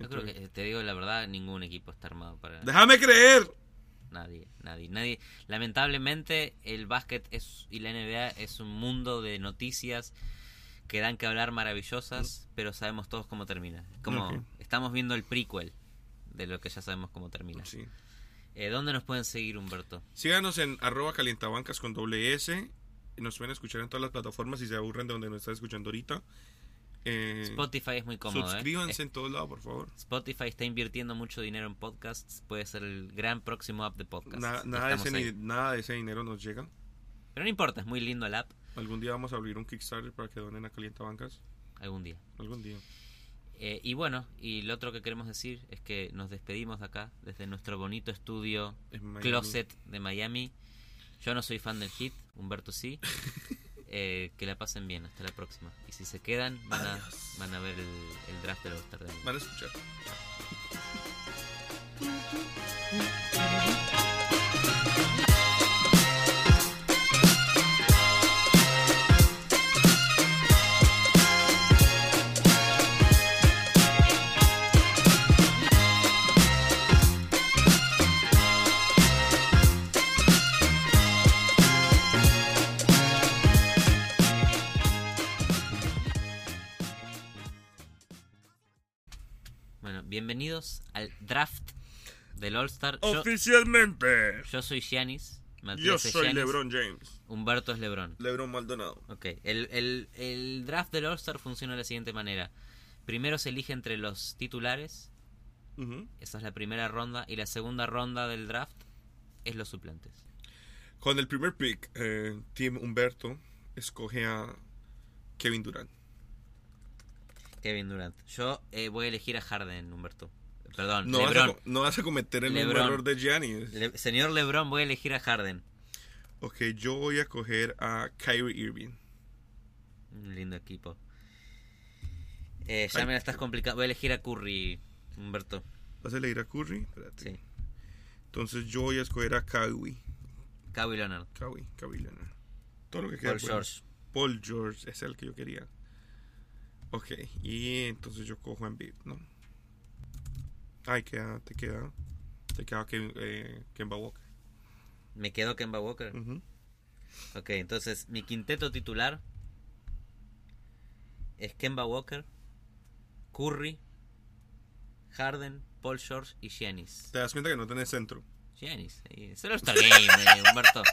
Speaker 2: Yo creo que, te digo la verdad, ningún equipo está armado para
Speaker 1: ¡Déjame creer!
Speaker 2: nadie, nadie, nadie. Lamentablemente el básquet es y la NBA es un mundo de noticias que dan que hablar maravillosas, pero sabemos todos cómo termina. Como estamos viendo el prequel de lo que ya sabemos cómo termina.
Speaker 1: Sí.
Speaker 2: Eh, ¿Dónde nos pueden seguir, Humberto?
Speaker 1: Síganos en arroba calientabancas con doble S. Nos pueden escuchar en todas las plataformas si se aburren de donde nos están escuchando ahorita. Eh,
Speaker 2: Spotify es muy cómodo. ¿eh?
Speaker 1: suscríbanse en todos lados, por favor.
Speaker 2: Spotify está invirtiendo mucho dinero en podcasts. Puede ser el gran próximo app de podcasts.
Speaker 1: Na- nada, de ese, nada de ese dinero nos llega.
Speaker 2: Pero no importa, es muy lindo el app.
Speaker 1: Algún día vamos a abrir un Kickstarter para que donen a Calientabancas.
Speaker 2: Algún día.
Speaker 1: Algún día.
Speaker 2: Eh, y bueno, y lo otro que queremos decir es que nos despedimos de acá, desde nuestro bonito estudio. Closet de Miami. Yo no soy fan del hit, Humberto sí. *laughs* Eh, que la pasen bien, hasta la próxima. Y si se quedan, van a,
Speaker 1: Adiós.
Speaker 2: van a ver el, el draft de año.
Speaker 1: Van a escuchar. *laughs*
Speaker 2: bienvenidos al draft del All-Star.
Speaker 1: Oficialmente.
Speaker 2: yo soy Giannis. Matías
Speaker 1: Yo soy
Speaker 2: Giannis,
Speaker 1: LeBron James.
Speaker 2: Humberto es LeBron.
Speaker 1: LeBron Maldonado.
Speaker 2: Ok, el, el, el draft del All-Star funciona de la siguiente manera. Primero se elige entre los titulares, esa es la primera ronda, y la segunda ronda del draft es los suplentes.
Speaker 1: Con el primer pick, eh, Team Humberto escoge a Kevin Durant.
Speaker 2: Kevin Durant. Yo eh, voy a elegir a Harden, Humberto. Perdón,
Speaker 1: No vas, a, no vas a cometer el mismo error de Giannis.
Speaker 2: Le- señor LeBron, voy a elegir a Harden.
Speaker 1: Ok, yo voy a coger a Kyrie Irving.
Speaker 2: Un lindo equipo. Eh, ya
Speaker 1: Ay.
Speaker 2: me la estás complicando. Voy a elegir a Curry, Humberto.
Speaker 1: ¿Vas a elegir a Curry? Espérate.
Speaker 2: Sí.
Speaker 1: Entonces yo voy a escoger a Kawhi.
Speaker 2: Kawhi Leonard.
Speaker 1: Kawhi, Kawhi Leonard. Todo lo que queda.
Speaker 2: Paul. George.
Speaker 1: Paul George es el que yo quería. Ok, y entonces yo cojo a Embiid, ¿no? Ay, queda, te queda. Te queda Kem- eh, Kemba Walker.
Speaker 2: Me quedo Kemba Walker.
Speaker 1: Ujú.
Speaker 2: Ok, entonces mi quinteto titular es Kemba Walker, Curry, Harden, Paul George y Giannis.
Speaker 1: Te das cuenta que no tenés centro.
Speaker 2: Giannis, es el All-Star Game, eh, Humberto. *laughs*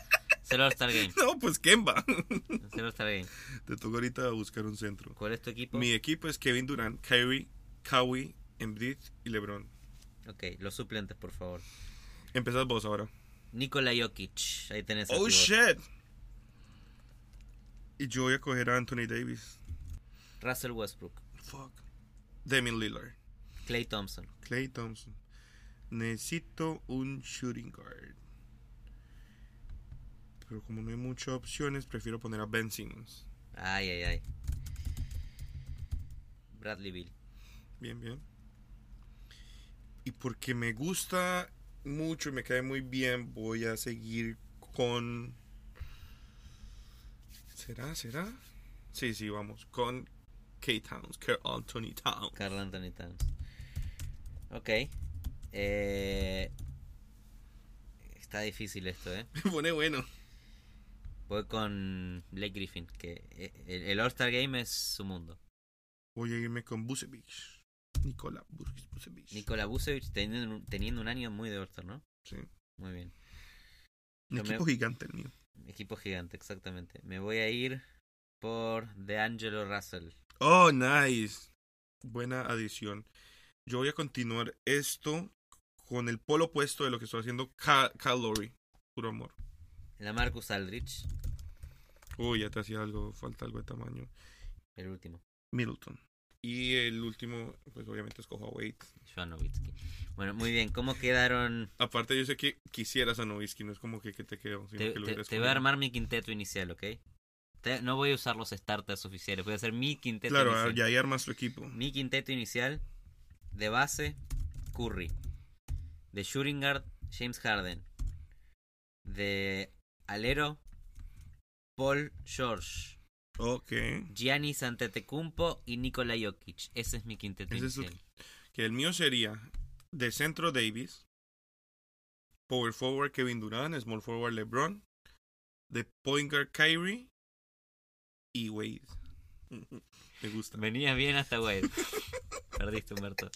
Speaker 2: El All-Star Game. *laughs*
Speaker 1: No, pues Kemba.
Speaker 2: El All-Star Game.
Speaker 1: Te toca ahorita buscar un centro.
Speaker 2: ¿Cuál es tu equipo?
Speaker 1: Mi equipo es Kevin Durant, Kyrie, Kawhi, Embiid y LeBron.
Speaker 2: Ok, los suplentes, por favor.
Speaker 1: Empezás vos ahora.
Speaker 2: Nikola Jokic, ahí tenés.
Speaker 1: Oh shit. Y yo voy a coger a Anthony Davis.
Speaker 2: Russell Westbrook,
Speaker 1: Fuck. Damian Lillard.
Speaker 2: Clay Thompson,
Speaker 1: Clay Thompson. Necesito un shooting guard. Pero como no hay muchas opciones, prefiero poner a Ben Simmons.
Speaker 2: ay, ay, ay. Bradley Bill.
Speaker 1: Bien, bien. Y porque me gusta mucho y me cae muy bien, voy a seguir con. ¿Será? ¿Será? Sí, sí, vamos. Con K. Towns, Carl Anthony Towns.
Speaker 2: Carl Anthony Towns. Ok. Eh, está difícil esto, ¿eh? *laughs*
Speaker 1: Pone bueno.
Speaker 2: Voy con Blake Griffin, que eh, el, el All-Star Game es su mundo.
Speaker 1: Voy a irme con Busevich. Nikola Bus- Busevich.
Speaker 2: Nikola Vucevic teniendo, un- teniendo un año muy de All-Star, ¿no?
Speaker 1: Sí.
Speaker 2: Muy bien.
Speaker 1: Un
Speaker 2: Yo me-
Speaker 1: equipo gigante el mío.
Speaker 2: Equipo gigante, exactamente. Me voy a ir por DeAngelo Russell.
Speaker 1: Oh, nice. Buena adición. Yo voy a continuar esto con el polo opuesto de lo que estoy haciendo Cal Lowry. Puro amor.
Speaker 2: La Marcus Aldrich,
Speaker 1: Uy, ya te hacía algo, falta algo de tamaño.
Speaker 2: el último.
Speaker 1: Middleton. Y el último, pues obviamente escojo a Wade.
Speaker 2: Joan Nowitzki. Bueno, muy bien. ¿Cómo quedaron?
Speaker 1: Aparte, yo sé que quisieras a Nowitzki, no es como que, que te quedo. sino
Speaker 2: Te,
Speaker 1: que lo
Speaker 2: te- te voy a armar mi quinteto inicial, ¿ok? Te- no voy a usar los starters oficiales, voy a hacer mi quinteto
Speaker 1: Claro,
Speaker 2: inicial.
Speaker 1: ya ahí armas tu equipo.
Speaker 2: Mi quinteto inicial de base, Curry. De shooting guard, James Harden. De alero, Paul George.
Speaker 1: Ok.
Speaker 2: Giannis Antetokounmpo y Nikola Jokic. Ese es mi quinteto
Speaker 1: es. Que el mío sería de centro Davis, power forward Kevin Durant, small forward LeBron, de point guard Kyrie y Wade. *laughs* Me gusta.
Speaker 2: Venías bien hasta Wade. *laughs* Perdiste, Humberto.